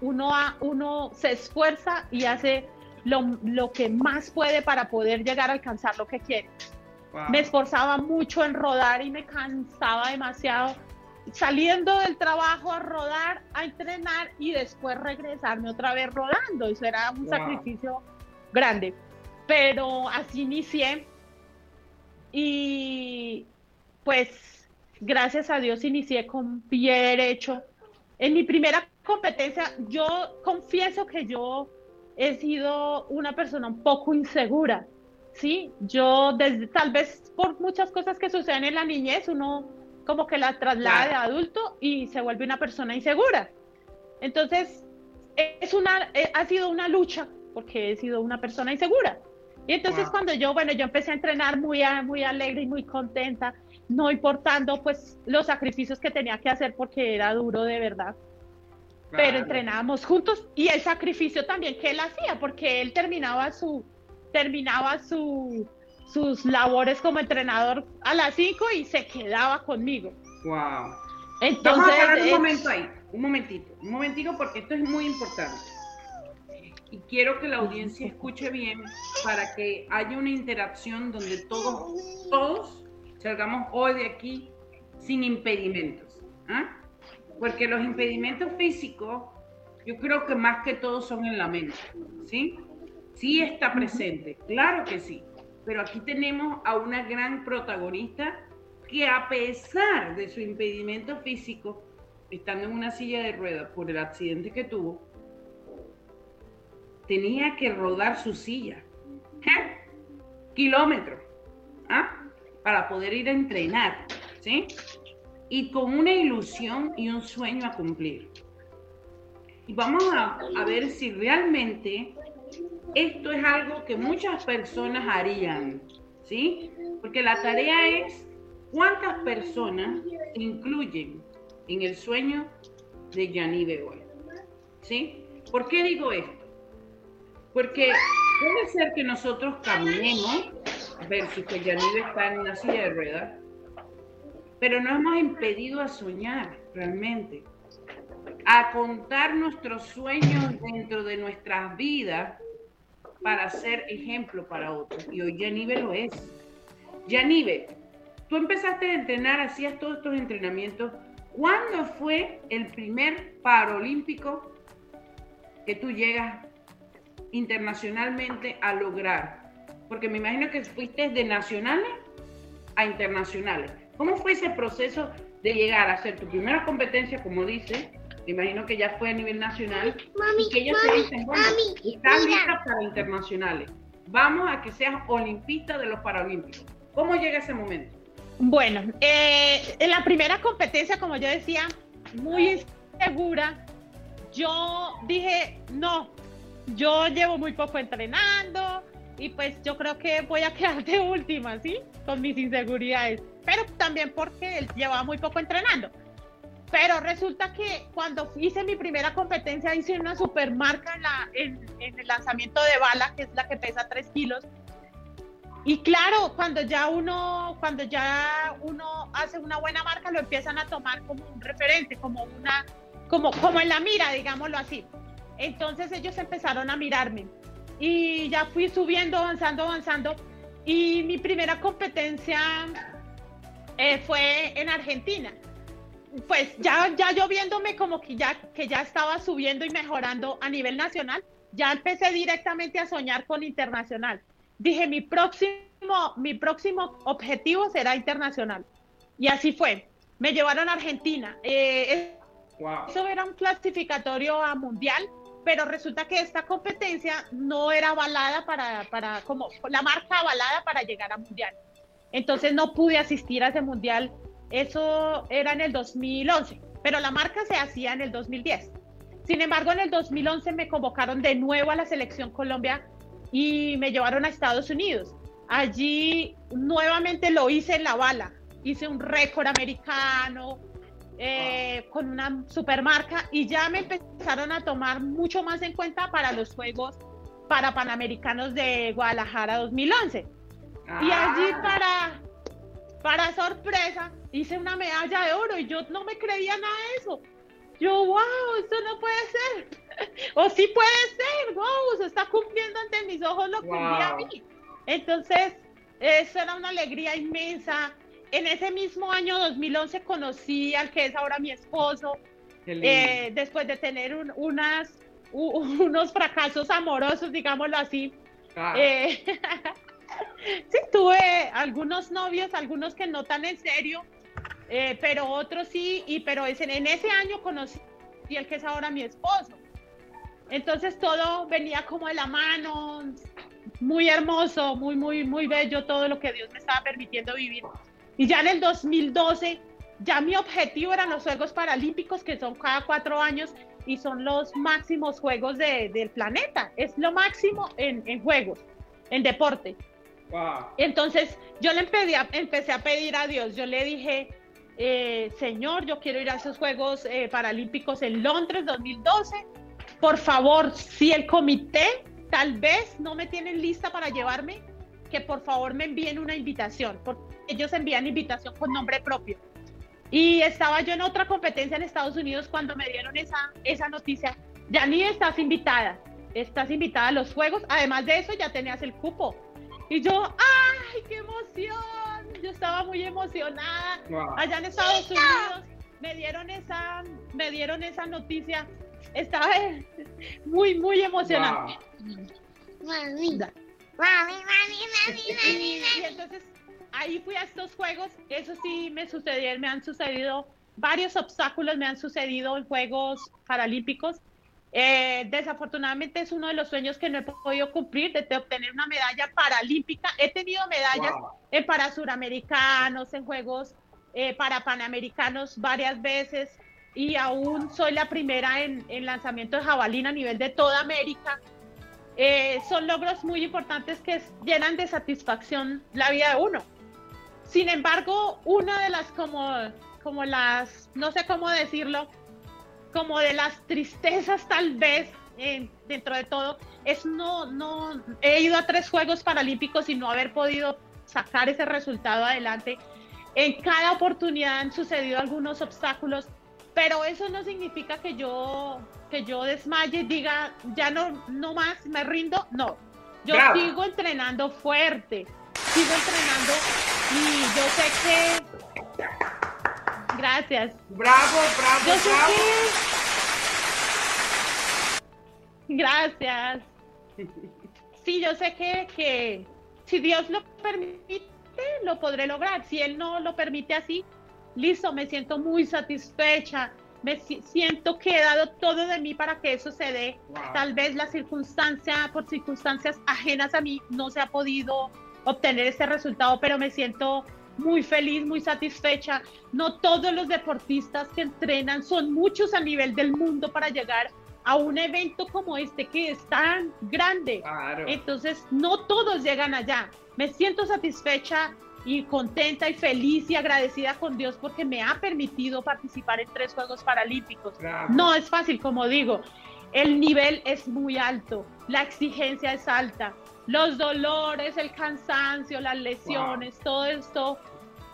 uno, uno se esfuerza y hace lo, que más puede para poder llegar a alcanzar lo que quiere. Me esforzaba mucho en rodar y me cansaba demasiado saliendo del trabajo a rodar, a entrenar y después regresarme otra vez rodando. Eso era un sacrificio grande. Pero así inicié y pues gracias a Dios inicié con pie derecho. En mi primera competencia, yo confieso que yo he sido una persona un poco insegura, ¿sí? Yo, desde, tal vez por muchas cosas que suceden en la niñez, uno como que la traslada de adulto y se vuelve una persona insegura. Entonces, es una, eh, ha sido una lucha porque he sido una persona insegura. Y entonces cuando yo, bueno, yo empecé a entrenar muy, muy alegre y muy contenta, no importando pues los sacrificios que tenía que hacer porque era duro de verdad. Pero entrenábamos juntos y el sacrificio también que él hacía, porque él terminaba su, terminaba su, sus labores como entrenador a las 5 y se quedaba conmigo. Wow. Entonces, Vamos a parar un momento ahí, un momentito, un momentito porque esto es muy importante. Y quiero que la audiencia escuche bien para que haya una interacción donde todos, todos salgamos hoy de aquí sin impedimentos. ¿ah? Porque los impedimentos físicos, yo creo que más que todo son en la mente, ¿sí? Sí está presente, claro que sí. Pero aquí tenemos a una gran protagonista que a pesar de su impedimento físico, estando en una silla de ruedas por el accidente que tuvo, tenía que rodar su silla. ¿Qué? Kilómetros. ¿ah? Para poder ir a entrenar. ¿Sí? Y con una ilusión y un sueño a cumplir. Y vamos a, ver si realmente esto es algo que muchas personas harían. ¿Sí? Porque la tarea es ¿Cuántas personas incluyen en el sueño de Yanive hoy? ¿Sí? ¿Por qué digo esto? Porque puede ser que nosotros caminemos versus que Yanive está en una silla de ruedas, pero no hemos impedido a soñar realmente, a contar nuestros sueños dentro de nuestras vidas para ser ejemplo para otros. Y hoy Yanive lo es. Yanive, Tú empezaste a entrenar, hacías todos estos entrenamientos. ¿Cuándo fue el primer paralímpico que tú llegas internacionalmente a lograr? Porque me imagino que fuiste de nacionales a internacionales. ¿Cómo fue ese proceso de llegar a hacer tu primera competencia, como dices? Me imagino que ya fue a nivel nacional y que ellos te dicen, bueno, estás lista para internacionales. Vamos a que seas olimpista de los Paralímpicos. ¿Cómo llega ese momento? Bueno, eh, en la primera competencia, como yo decía, muy insegura, yo dije, no, yo llevo muy poco entrenando y pues yo creo que voy a quedar de última, ¿sí? Con mis inseguridades, pero también porque él llevaba muy poco entrenando. Pero resulta que cuando hice mi primera competencia hice una super marca en, la, en, en el lanzamiento de bala, que es la que pesa 3 kilos, y claro, cuando ya uno, cuando ya uno hace una buena marca, lo empiezan a tomar como un referente, como una, como, como en la mira, digámoslo así. Entonces ellos empezaron a mirarme y ya fui subiendo, avanzando, avanzando. Y mi primera competencia eh, fue en Argentina. Pues ya, ya yo viéndome como que ya, que ya estaba subiendo y mejorando a nivel nacional, ya empecé directamente a soñar con internacional dije, mi próximo, mi próximo objetivo será internacional. Y así fue. Me llevaron a Argentina. Eh, eso era un clasificatorio a mundial, pero resulta que esta competencia no era avalada para, para, como la marca avalada para llegar a mundial. Entonces no pude asistir a ese mundial. Eso era en el 2011, pero la marca se hacía en el 2010. Sin embargo, en el 2011 me convocaron de nuevo a la selección Colombia y me llevaron a Estados Unidos. Allí nuevamente lo hice en la bala, hice un récord americano eh, con una supermarca y ya me empezaron a tomar mucho más en cuenta para los Juegos para Panamericanos de Guadalajara 2011. Y allí ah. para, para sorpresa hice una medalla de oro y yo no me creía nada de eso. Yo, wow, esto no puede ser. o sí puede ser, wow, se está cumpliendo ante mis ojos lo que wow. a mí. Entonces, eso era una alegría inmensa. En ese mismo año 2011 conocí al que es ahora mi esposo, eh, después de tener unas, unos fracasos amorosos, digámoslo así. Ah. Eh, sí, tuve algunos novios, algunos que no tan en serio, eh, pero otros sí, y pero en ese año conocí el que es ahora mi esposo. Entonces todo venía como de la mano, muy hermoso, muy, muy, muy bello todo lo que Dios me estaba permitiendo vivir. Y ya en el 2012, ya mi objetivo eran los Juegos Paralímpicos, que son cada cuatro años y son los máximos Juegos del planeta. Es lo máximo en, Juegos, en deporte. Entonces yo le empecé a, empecé a pedir a Dios, yo le dije, eh, Señor, yo quiero ir a esos Juegos eh, Paralímpicos en Londres 2012 por favor, si el comité tal vez no me tienen lista para llevarme, que por favor me envíen una invitación, porque ellos envían invitación con nombre propio. Y estaba yo en otra competencia en Estados Unidos cuando me dieron esa, esa noticia. Ya ni estás invitada, estás invitada a los juegos. Además de eso, ya tenías el cupo. Y yo, ¡ay, qué emoción! Yo estaba muy emocionada. Allá en Estados Unidos me dieron esa, me dieron esa noticia. Estaba muy, muy emocionante. Mami. Mami, mami, mami, Y entonces ahí fui a estos juegos. Eso sí me sucedió, me han sucedido varios obstáculos, me han sucedido en Juegos Paralímpicos. Eh, desafortunadamente es uno de los sueños que no he podido cumplir de, obtener una medalla paralímpica. He tenido medallas en para suramericanos, en Juegos eh, para panamericanos varias veces y aún soy la primera en, en lanzamiento de jabalina a nivel de toda América. Eh, son logros muy importantes que llenan de satisfacción la vida de uno. Sin embargo, una de las como, como las, no sé cómo decirlo, como de las tristezas tal vez dentro de todo, es no, no, he ido a tres Juegos Paralímpicos y no haber podido sacar ese resultado adelante. En cada oportunidad han sucedido algunos obstáculos, pero eso no significa que yo que yo desmaye y diga, ya no, no más, me rindo. No, yo sigo entrenando fuerte, sigo entrenando y yo sé que... Gracias. Bravo, bravo, yo bravo. Gracias. Sí, yo sé que, que si Dios lo permite, lo podré lograr. Si Él no lo permite así, listo, me siento muy satisfecha me siento que he dado todo de mí para que eso se dé. Tal vez la circunstancia, por circunstancias ajenas a mí, no se ha podido obtener ese resultado, pero me siento muy feliz, muy satisfecha. No todos los deportistas que entrenan son muchos a nivel del mundo para llegar a un evento como este que es tan grande. Entonces, no todos llegan allá. Me siento satisfecha, y contenta y feliz y agradecida con Dios porque me ha permitido participar en tres Juegos Paralímpicos. No es fácil, como digo, el nivel es muy alto, la exigencia es alta, los dolores, el cansancio, las lesiones, todo esto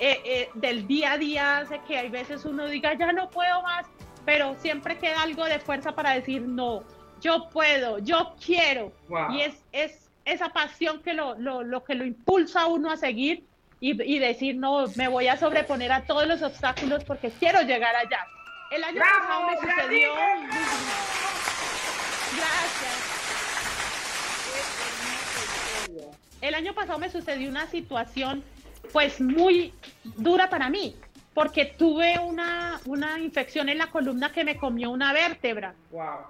eh, eh, del día a día hace que hay veces uno diga, ya no puedo más, pero siempre queda algo de fuerza para decir, no, yo puedo, yo quiero. Y es, es esa pasión que lo, lo, lo que lo impulsa a uno a seguir y, decir, no, me voy a sobreponer a todos los obstáculos porque quiero llegar allá. El año pasado me sucedió... Gracias. El año pasado me sucedió una situación pues muy dura para mí porque tuve una, una, infección en la columna que me comió una vértebra.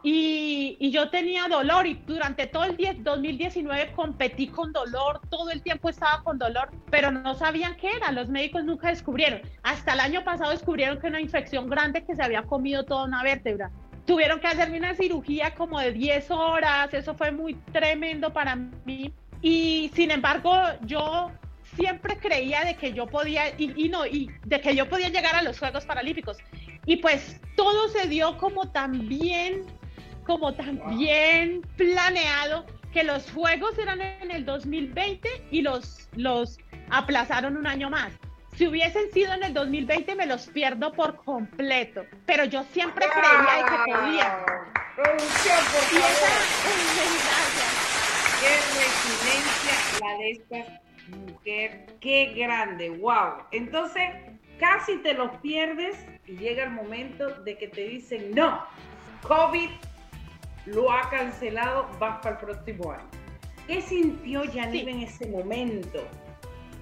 Y, y, yo tenía dolor y durante todo el 10, 2019 competí con dolor, todo el tiempo estaba con dolor, pero no sabían qué era, los médicos nunca descubrieron. Hasta el año pasado descubrieron que una infección grande que se había comido toda una vértebra. Tuvieron que hacerme una cirugía como de 10 horas, eso fue muy tremendo para mí. Y sin embargo, yo siempre creía de que yo podía, y, no, y de que yo podía llegar a los Juegos Paralímpicos. Y pues todo se dio como tan bien, como tan bien planeado, que los Juegos eran en el 2020 y los, los aplazaron un año más. Si hubiesen sido en el 2020 me los pierdo por completo, pero yo siempre creía que podía. Producción, por Qué resiliencia la de estas mujer, qué grande, wow. Entonces, casi te los pierdes y llega el momento de que te dicen, no, COVID lo ha cancelado, vas para el próximo año. ¿Qué sintió Janine en ese momento?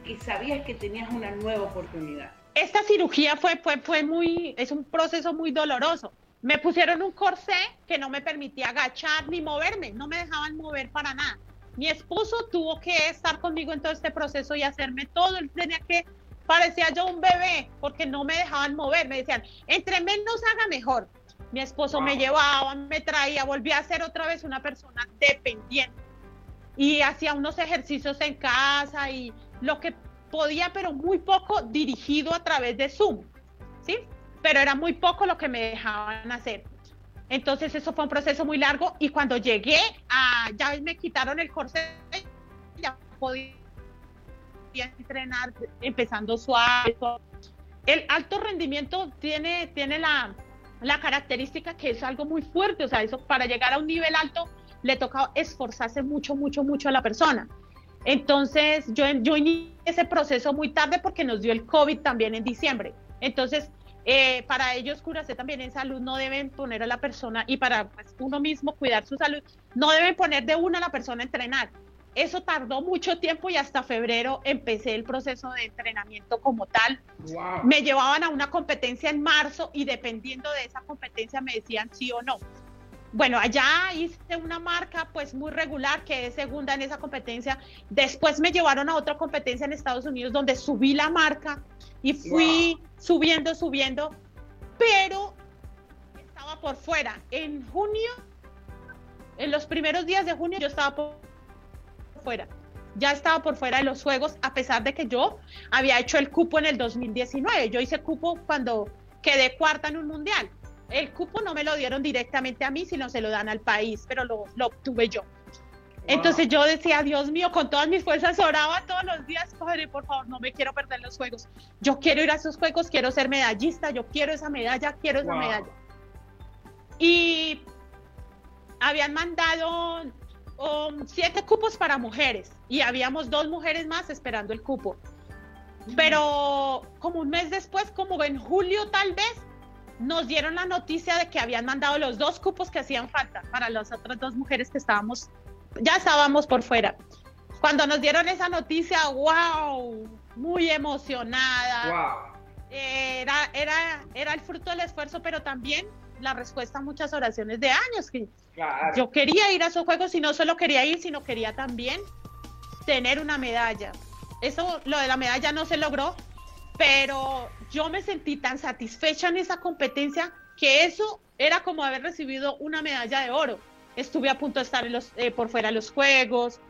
Que sabías que tenías una nueva oportunidad. Esta cirugía fue, fue, fue muy, es un proceso muy doloroso. Me pusieron un corsé que no me permitía agachar ni moverme, no me dejaban mover para nada. Mi esposo tuvo que estar conmigo en todo este proceso y hacerme todo. Él tenía que, parecía yo un bebé, porque no me dejaban mover. Me decían, entre menos haga mejor. Mi esposo me llevaba, me traía, volví a ser otra vez una persona dependiente. Y hacía unos ejercicios en casa y lo que podía, pero muy poco dirigido a través de Zoom. ¿Sí? Pero era muy poco lo que me dejaban hacer. Entonces eso fue un proceso muy largo y cuando llegué a, ya me quitaron el corset, ya podía entrenar empezando suave. El alto rendimiento tiene, tiene la, la característica que es algo muy fuerte, o sea, eso para llegar a un nivel alto le toca esforzarse mucho, mucho, mucho a la persona. Entonces, yo, yo inicié ese proceso muy tarde porque nos dio el COVID también en diciembre. Entonces, eh, para ellos, curarse también en salud, no deben poner a la persona, y para pues, uno mismo cuidar su salud, no deben poner de una a la persona a entrenar. Eso tardó mucho tiempo y hasta febrero empecé el proceso de entrenamiento como tal. Me llevaban a una competencia en marzo y dependiendo de esa competencia me decían sí o no. Bueno, allá hice una marca pues muy regular que es segunda en esa competencia. Después me llevaron a otra competencia en Estados Unidos donde subí la marca y fui subiendo, subiendo, pero estaba por fuera. En junio, en los primeros días de junio yo estaba por fuera. Ya estaba por fuera de los juegos, a pesar de que yo había hecho el cupo en el 2019. Yo hice cupo cuando quedé cuarta en un mundial. El cupo no me lo dieron directamente a mí, sino se lo dan al país, pero lo, lo obtuve yo. Entonces yo decía, Dios mío, con todas mis fuerzas oraba todos los días, padre, por favor, no me quiero perder los juegos. Yo quiero ir a esos juegos, quiero ser medallista, yo quiero esa medalla, quiero esa medalla. Y habían mandado um, siete cupos para mujeres y habíamos dos mujeres más esperando el cupo. Pero como un mes después, como en julio tal vez, nos dieron la noticia de que habían mandado los dos cupos que hacían falta para las otras dos mujeres que estábamos ya estábamos por fuera. Cuando nos dieron esa noticia, wow, muy emocionada. Era, era, era el fruto del esfuerzo, pero también la respuesta a muchas oraciones de años. Que Yo quería ir a esos juegos y no solo quería ir, sino quería también tener una medalla. Eso, lo de la medalla no se logró, pero yo me sentí tan satisfecha en esa competencia que eso era como haber recibido una medalla de oro estuve a punto de estar eh, por fuera de los Juegos.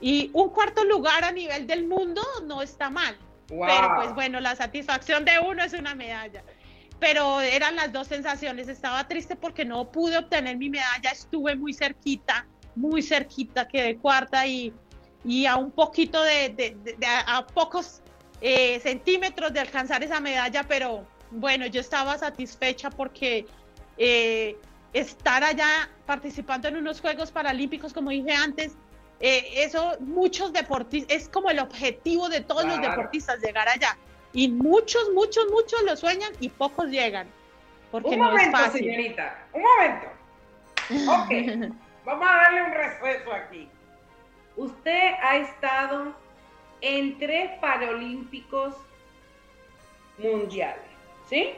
Y un cuarto lugar a nivel del mundo no está mal. Pero pues bueno, la satisfacción de uno es una medalla. Pero eran las dos sensaciones. Estaba triste porque no pude obtener mi medalla. Estuve muy cerquita, muy cerquita, quedé cuarta y, y a un poquito de, a, pocos eh, centímetros de alcanzar esa medalla. Pero bueno, yo estaba satisfecha porque eh, estar allá participando en unos Juegos Paralímpicos, como dije antes, eh, eso muchos deportistas, es como el objetivo de todos los deportistas, llegar allá. Y muchos, muchos, muchos lo sueñan y pocos llegan. Porque un no momento, es fácil. señorita, un momento. Ok, vamos a darle un receso aquí. Usted ha estado en tres Paralímpicos mundiales, ¿sí?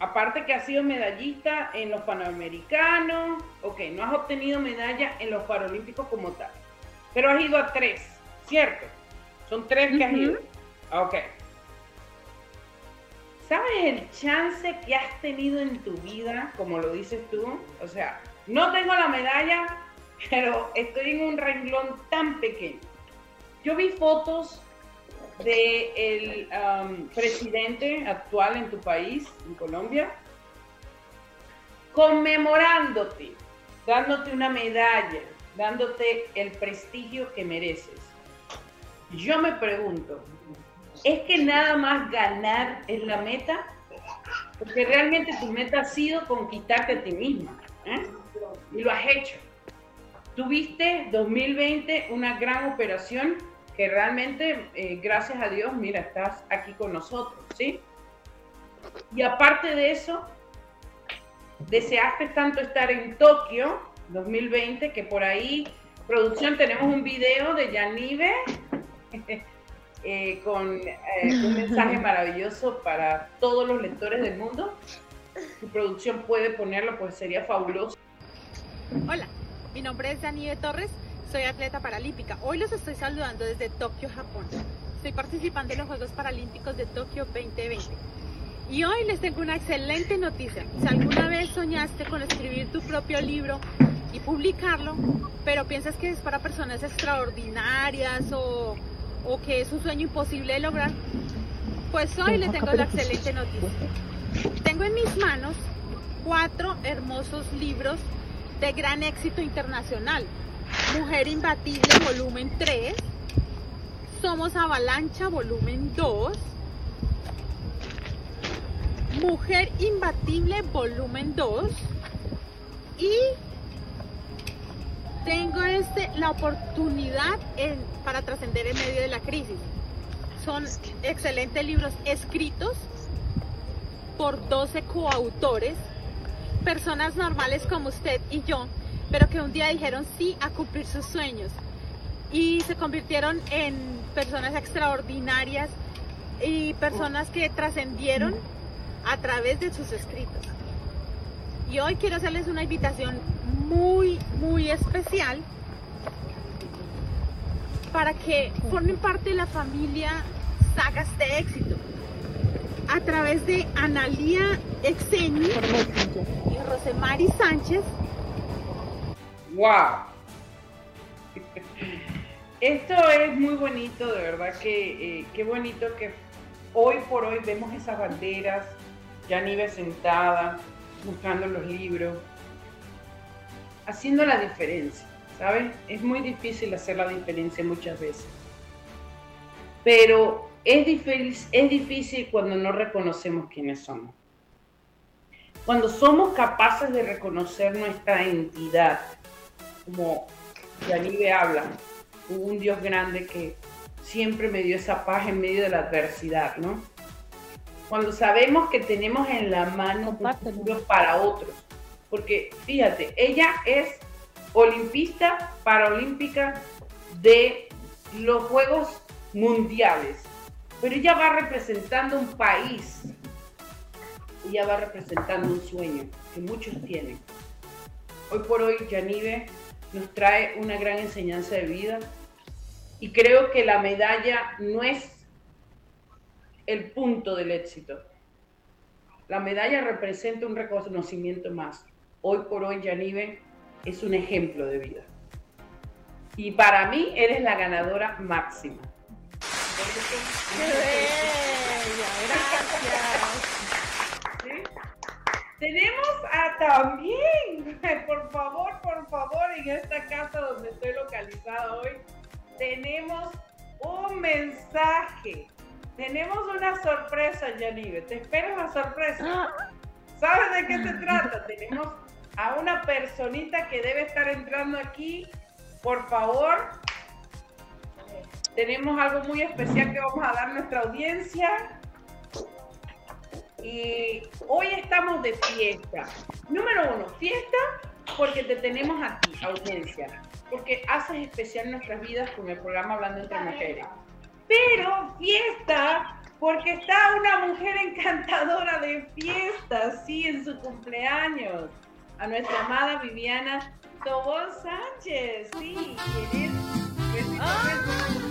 Aparte que has sido medallista en los Panamericanos, ok, no has obtenido medalla en los Paralímpicos como tal, pero has ido a tres, ¿cierto? Son tres que has ido. Ok. ¿Sabes el chance que has tenido en tu vida, como lo dices tú? O sea, no tengo la medalla, pero estoy en un renglón tan pequeño. Yo vi fotos del um, presidente actual en tu país, en Colombia, conmemorándote, dándote una medalla, dándote el prestigio que mereces. Yo me pregunto, ¿es que nada más ganar es la meta? Porque realmente tu meta ha sido conquistarte a ti misma. ¿eh? Y lo has hecho. Tuviste 2020 una gran operación que realmente, eh, gracias a Dios, mira, estás aquí con nosotros, ¿sí? Y aparte de eso, deseaste tanto estar en Tokio 2020 que por ahí, producción, tenemos un video de Yanive eh, con eh, un mensaje maravilloso para todos los lectores del mundo. Si producción puede ponerlo, pues sería fabuloso. Hola, mi nombre es Yanive Torres soy atleta paralímpica. Hoy los estoy saludando desde Tokio, Japón. Estoy participando en los Juegos Paralímpicos de Tokio 2020. Y hoy les tengo una excelente noticia. Si alguna vez soñaste con escribir tu propio libro y publicarlo, pero piensas que es para personas extraordinarias o, o que es un sueño imposible de lograr, pues hoy les tengo la excelente noticia. Tengo en mis manos cuatro hermosos libros de gran éxito internacional Mujer Imbatible, volumen 3, Somos Avalancha Volumen 2. Mujer Imbatible Volumen 2. Y tengo este, la oportunidad para trascender en medio de la crisis. Son excelentes libros escritos por 12 coautores, personas normales como usted y yo, pero que un día dijeron sí a cumplir sus sueños y se convirtieron en personas extraordinarias y personas que trascendieron a través de sus escritos. Y hoy quiero hacerles una invitación muy, muy especial para que formen parte de la familia Sagas de Éxito a través de Analía Exeni y Rosemary Sánchez. ¡Wow! Esto es muy bonito, de verdad que eh, qué bonito que hoy por hoy vemos esas banderas, ya Nive sentada, buscando los libros, haciendo la diferencia, ¿sabes? Es muy difícil hacer la diferencia muchas veces. Pero es difícil, es difícil cuando no reconocemos quiénes somos. Cuando somos capaces de reconocer nuestra entidad, como Yanive habla, un Dios grande que siempre me dio esa paz en medio de la adversidad, ¿no? Cuando sabemos que tenemos en la mano un futuro para otros. Porque fíjate, ella es olimpista paralímpica de los Juegos Mundiales pero ella va representando un país, ella va representando un sueño que muchos tienen. Hoy por hoy, Yanive nos trae una gran enseñanza de vida y creo que la medalla no es el punto del éxito. La medalla representa un reconocimiento más. Hoy por hoy, Yanive es un ejemplo de vida. Y para mí, eres la ganadora máxima. ¡Qué bella! Gracias. Tenemos a también, por favor, por favor, en esta casa donde estoy localizada hoy, tenemos un mensaje. Tenemos una sorpresa, Yanive. Te espero una sorpresa. ¿Sabes de qué se trata? Tenemos a una personita que debe estar entrando aquí. Por favor, tenemos algo muy especial que vamos a dar a nuestra audiencia. Y hoy estamos de fiesta. Número uno, fiesta porque te tenemos a ti, audiencia, porque haces especial nuestras vidas con el programa Hablando entre Mujeres. Pero fiesta porque está una mujer encantadora de fiesta, sí, en su cumpleaños. A nuestra amada Viviana Tobón Sánchez, sí, Felicitaciones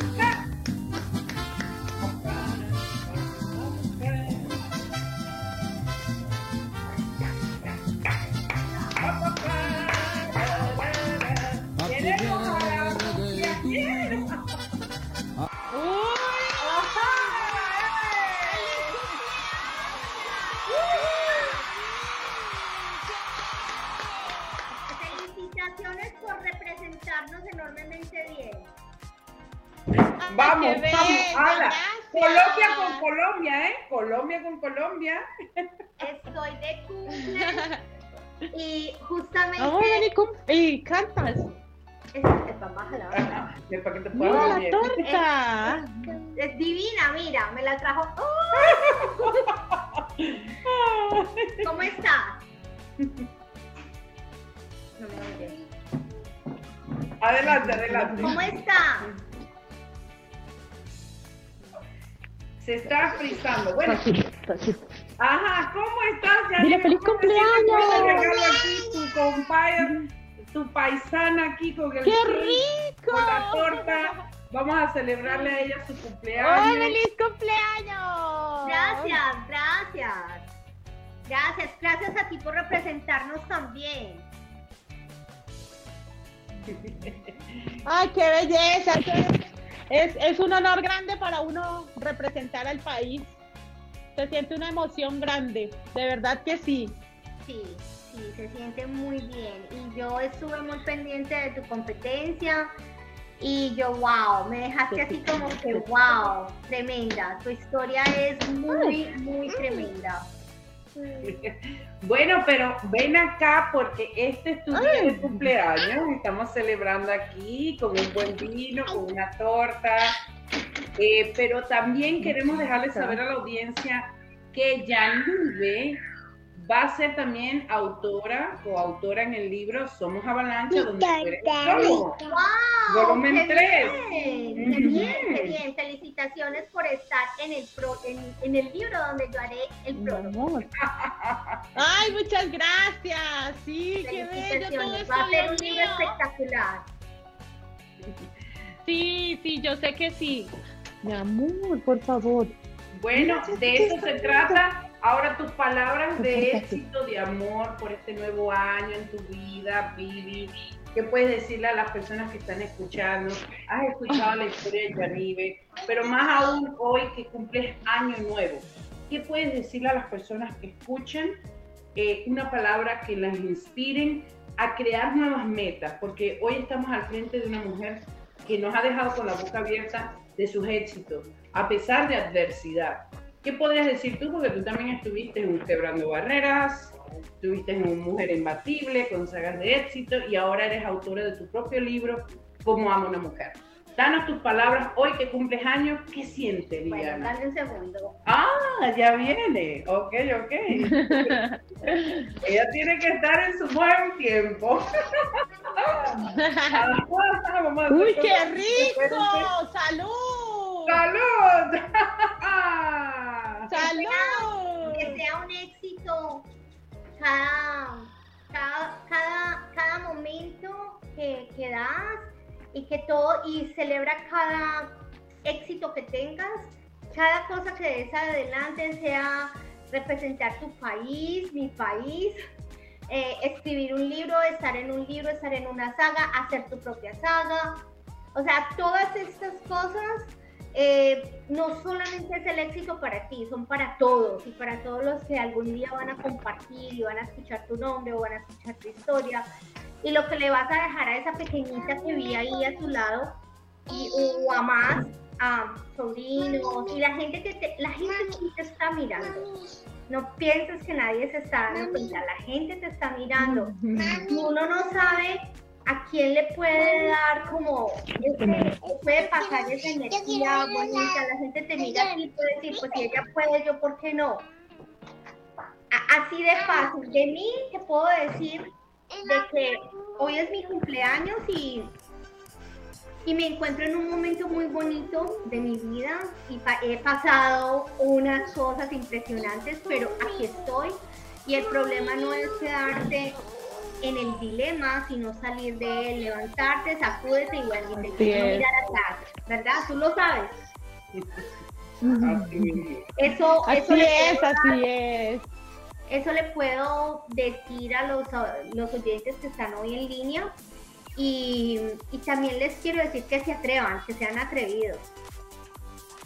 Vamos, vamos, Colombia con Colombia, ¿eh? Colombia con Colombia. Estoy de cumple y justamente. y, y cantas. Es, es para la Mira la torta. Es, divina, mira, me la trajo. ¿Cómo estás? No me Adelante, adelante. ¿Cómo está? Se está frizando. Bueno. Ajá, ¿cómo estás? Dile feliz cumpleaños. tu compadre, tu paisana aquí con el ¡Qué rico! Con la torta. Vamos a celebrarle a ella su cumpleaños. feliz cumpleaños! Gracias, gracias. Gracias, gracias a ti por representarnos también. ¡Ay, qué belleza! Es, es un honor grande para uno representar al país. Se siente una emoción grande, de verdad que sí. Sí, sí, se siente muy bien. Y yo estuve muy pendiente de tu competencia Y yo, wow, me dejaste así como que, wow, tremenda. Tu historia es muy, muy tremenda. Bueno, pero ven acá porque este es tu día de cumpleaños. Estamos celebrando aquí con un buen vino, con una torta. Eh, pero también queremos dejarle saber a la audiencia que Yanive va a ser también autora, coautora en el libro Somos Avalancha, donde tú eres ¡Wow! Volumen qué 3. Bien, qué bien, qué bien. Felicitaciones por estar en el, pro, en, en el libro donde yo haré el prólogo. Ay, muchas gracias. Sí, qué bello todo Felicitaciones. esto, Va a ser un libro mío. espectacular. Sí, sí, yo sé que sí. Mi amor, por favor. Bueno, de eso se trata. Ahora tus palabras de éxito, de amor por este nuevo año en tu vida, Vivi. ¿Qué puedes decirle a las personas que están escuchando? Has escuchado la historia de Yanive, pero más aún hoy que cumples año nuevo. ¿Qué puedes decirle a las personas que escuchan eh, una palabra que las inspiren a crear nuevas metas? Porque hoy estamos al frente de una mujer que nos ha dejado con la boca abierta de sus éxitos, a pesar de adversidad. ¿Qué podrías decir tú? Porque tú también estuviste en Quebrando Barreras, estuviste en Mujer Imbatible, con sagas de éxito, y ahora eres autora de tu propio libro, Cómo amo a una mujer. Danos tus palabras hoy que cumples años, ¿qué sientes, Bueno, Diana? dale un segundo. Ah, ya viene. Ok, ok. Ella tiene que estar en su buen tiempo. Vamos a hacer ¡Uy, qué rico! ¡Salud! ¡Salud! ¡Salud! Que sea un éxito cada, cada, cada, cada momento que, que das y que todo, y celebra cada éxito que tengas, cada cosa que des adelante sea representar tu país, mi país, eh, escribir un libro, estar en un libro, estar en una saga, hacer tu propia saga. O sea, todas estas cosas eh, no solamente es el éxito para ti, son para todos y para todos los que algún día van a compartir y van a escuchar tu nombre o van a escuchar tu historia. Y lo que le vas a dejar a esa pequeñita que vi ahí a tu lado y, o a más, a sobrinos y la gente que te, la gente que te está mirando. No pienses que nadie se está dando cuenta, la gente te está mirando. Y uno no sabe a quién le puede dar como ese, puede pasar esa energía bonita, la gente te mira y puede decir, pues si ella puede, yo por qué no. A- Así de fácil. De mí te puedo decir de que hoy es mi cumpleaños y, y me encuentro en un momento muy bonito de mi vida y pa- he pasado unas cosas impresionantes, pero aquí estoy y el problema no es quedarte en el dilema, sino salir de él, levantarte, sacúdete y bueno, y te no mirar atrás, ¿verdad? Tú lo sabes. Así. Eso, eso Así le es, puedo así es. eso le puedo decir a los, a los oyentes que están hoy en línea y, y también les quiero decir que se atrevan, que sean atrevidos,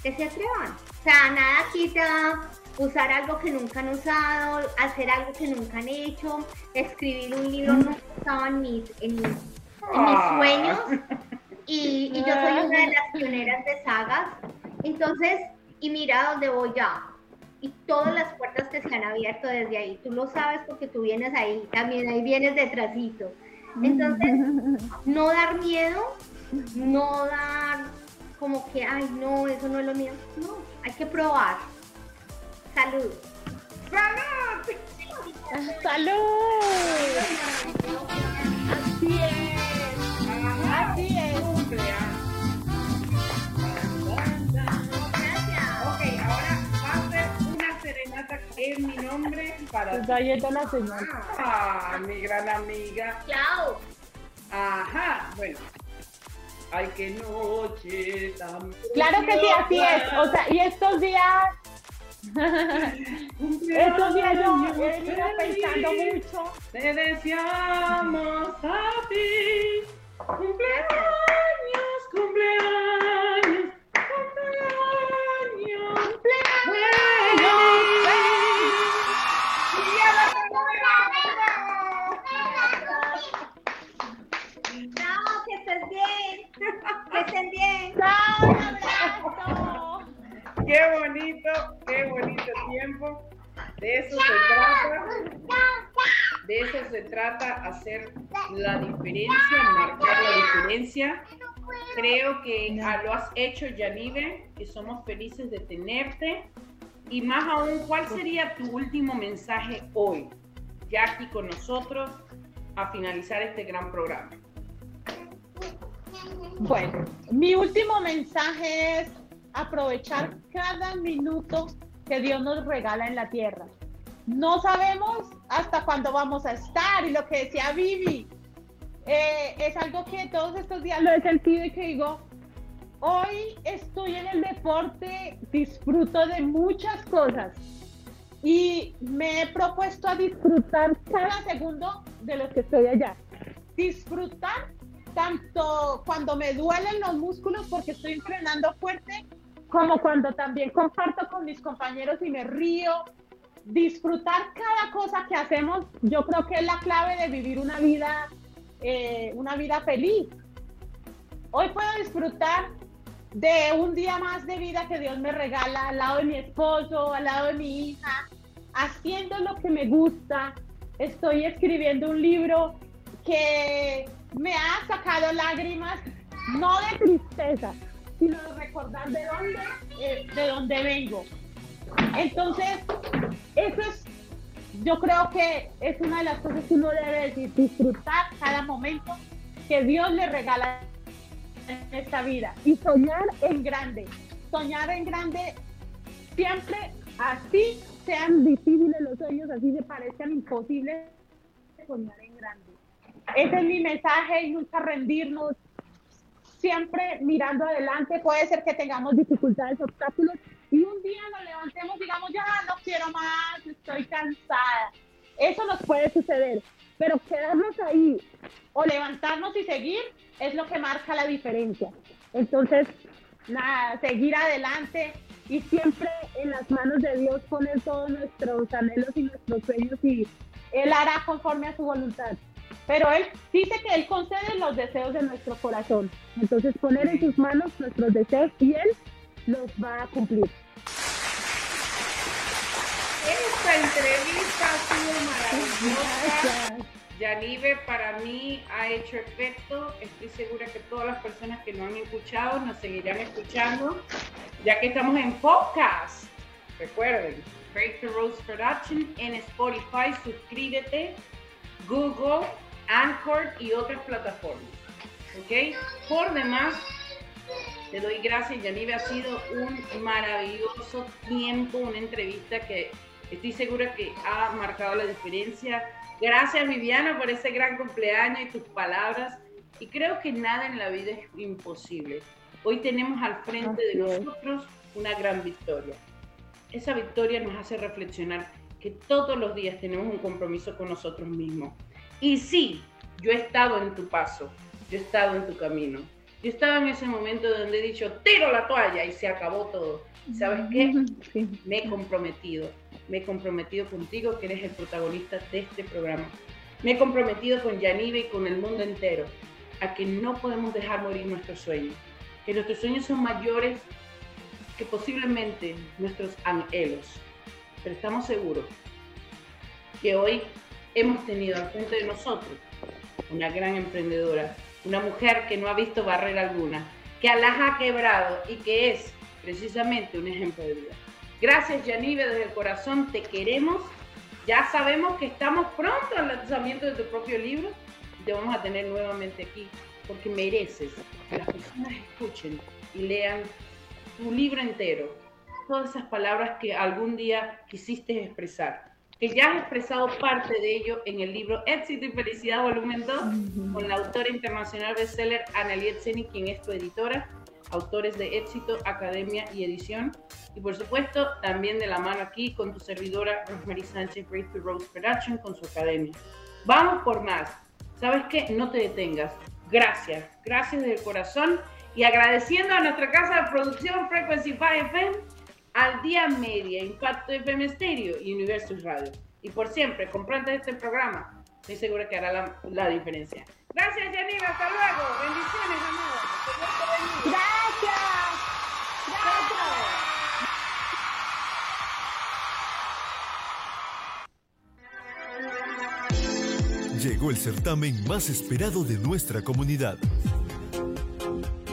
que se atrevan. O sea, nada quita usar algo que nunca han usado, hacer algo que nunca han hecho, escribir un libro nunca estaba en mis, en mis, en mis Ah. sueños y, y yo soy una de las pioneras de sagas. Entonces, y mira dónde voy ya. Y todas las puertas que se han abierto desde ahí. Tú lo sabes porque tú vienes ahí, también ahí vienes detrásito. Entonces, no dar miedo, no dar como que, ay, no, eso no es lo mío. No, hay que probar. Salud. ¡Salud! Así es. Así es. Ok, ahora va a ser una serenata en mi nombre para Pues ahí está la señal. Ah, mi gran amiga. Chao. Ajá, bueno. Ay, qué noche tan Claro que sí, así es. O sea, y estos días, estos días yo pensando mucho. Te deseamos a ti. Cumpleaños, cumpleaños, cumpleaños, Chao, que estés bien. Que estén bien. ¡Chao! ¡Un abrazo! Qué bonito, qué bonito tiempo. De eso se trata. De eso se trata, hacer la diferencia, marcar la diferencia. Creo que ah, lo has hecho, Yanive, y somos felices de tenerte. Y más aún, ¿cuál sería tu último mensaje hoy, ya aquí con nosotros, a finalizar este gran programa? Bueno, mi último mensaje es aprovechar cada minuto que Dios nos regala en la tierra. No sabemos hasta cuándo vamos a estar y lo que decía Vivi eh, es algo que todos estos días lo he sentido y que digo, hoy estoy en el deporte, disfruto de muchas cosas y me he propuesto a disfrutar cada segundo de los que estoy allá. Disfrutar tanto cuando me duelen los músculos porque estoy entrenando fuerte, como cuando también comparto con mis compañeros y me río. Disfrutar cada cosa que hacemos, yo creo que es la clave de vivir una vida, eh, una vida feliz. Hoy puedo disfrutar de un día más de vida que Dios me regala al lado de mi esposo, al lado de mi hija, haciendo lo que me gusta. Estoy escribiendo un libro que me ha sacado lágrimas, no de tristeza, sino de recordar de dónde, eh, de dónde vengo. Entonces, eso es, yo creo que es una de las cosas que uno debe disfrutar cada momento que Dios le regala en esta vida y soñar en grande. Soñar en grande siempre así sean difíciles los sueños, así se parezcan imposibles, soñar en grande. Ese es mi mensaje nunca rendirnos, siempre mirando adelante. Puede ser que tengamos dificultades, obstáculos y un día nos levantemos y digamos, ya no quiero más, estoy cansada. Eso nos puede suceder, pero quedarnos ahí o levantarnos y seguir es lo que marca la diferencia. Entonces, nada, seguir adelante y siempre en las manos de Dios poner todos nuestros anhelos y nuestros sueños y Él hará conforme a su voluntad. Pero Él dice que Él concede los deseos de nuestro corazón. Entonces poner en sus manos nuestros deseos y Él los va a cumplir. Esta entrevista ha sido maravillosa. Yanive para mí ha hecho efecto. Estoy segura que todas las personas que no han escuchado nos seguirán escuchando, ya que estamos en podcast. Recuerden, Breakthrough Rose Production en Spotify. Suscríbete, Google, Anchor y otras plataformas. ¿Ok? Por demás, te doy gracias, Yanive. Ha sido un maravilloso tiempo, una entrevista que estoy segura que ha marcado la diferencia. Gracias, Viviana, por ese gran cumpleaños y tus palabras. Y creo que nada en la vida es imposible. Hoy tenemos al frente de nosotros una gran victoria. Esa victoria nos hace reflexionar que todos los días tenemos un compromiso con nosotros mismos. Y sí, yo he estado en tu paso, yo he estado en tu camino. Yo estaba en ese momento donde he dicho, tiro la toalla y se acabó todo. ¿Sabes qué? Me he comprometido. Me he comprometido contigo, que eres el protagonista de este programa. Me he comprometido con Yanive y con el mundo entero a que no podemos dejar morir nuestros sueños. Que nuestros sueños son mayores que posiblemente nuestros anhelos. Pero estamos seguros que hoy hemos tenido al frente de nosotros una gran emprendedora, una mujer que no ha visto barrera alguna, que las ha quebrado y que es precisamente un ejemplo de vida. Gracias, Yanive, desde el corazón te queremos. Ya sabemos que estamos pronto al lanzamiento de tu propio libro y te vamos a tener nuevamente aquí porque mereces que las personas escuchen y lean tu libro entero, todas esas palabras que algún día quisiste expresar que ya has expresado parte de ello en el libro Éxito y Felicidad Volumen 2, con la autora internacional bestseller Anneliet Zeni, quien es tu editora, autores de Éxito, Academia y Edición, y por supuesto también de la mano aquí con tu servidora Rosemary Sánchez, Breakthrough Rose Production, con su academia. Vamos por más. ¿Sabes qué? No te detengas. Gracias, gracias del corazón y agradeciendo a nuestra casa de producción Frequency 5 FM al día media, Impacto FM Stereo y Universo Radio. Y por siempre, comprando este programa, estoy segura que hará la, diferencia. Gracias, Janina, hasta luego. Bendiciones, amigos. Gracias. Gracias. Llegó el certamen más esperado de nuestra comunidad.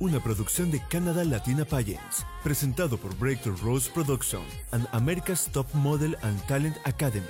Una producción de Canada Latina Pageants, presentado por Breakthrough Rose Production and America's Top Model and Talent Academy.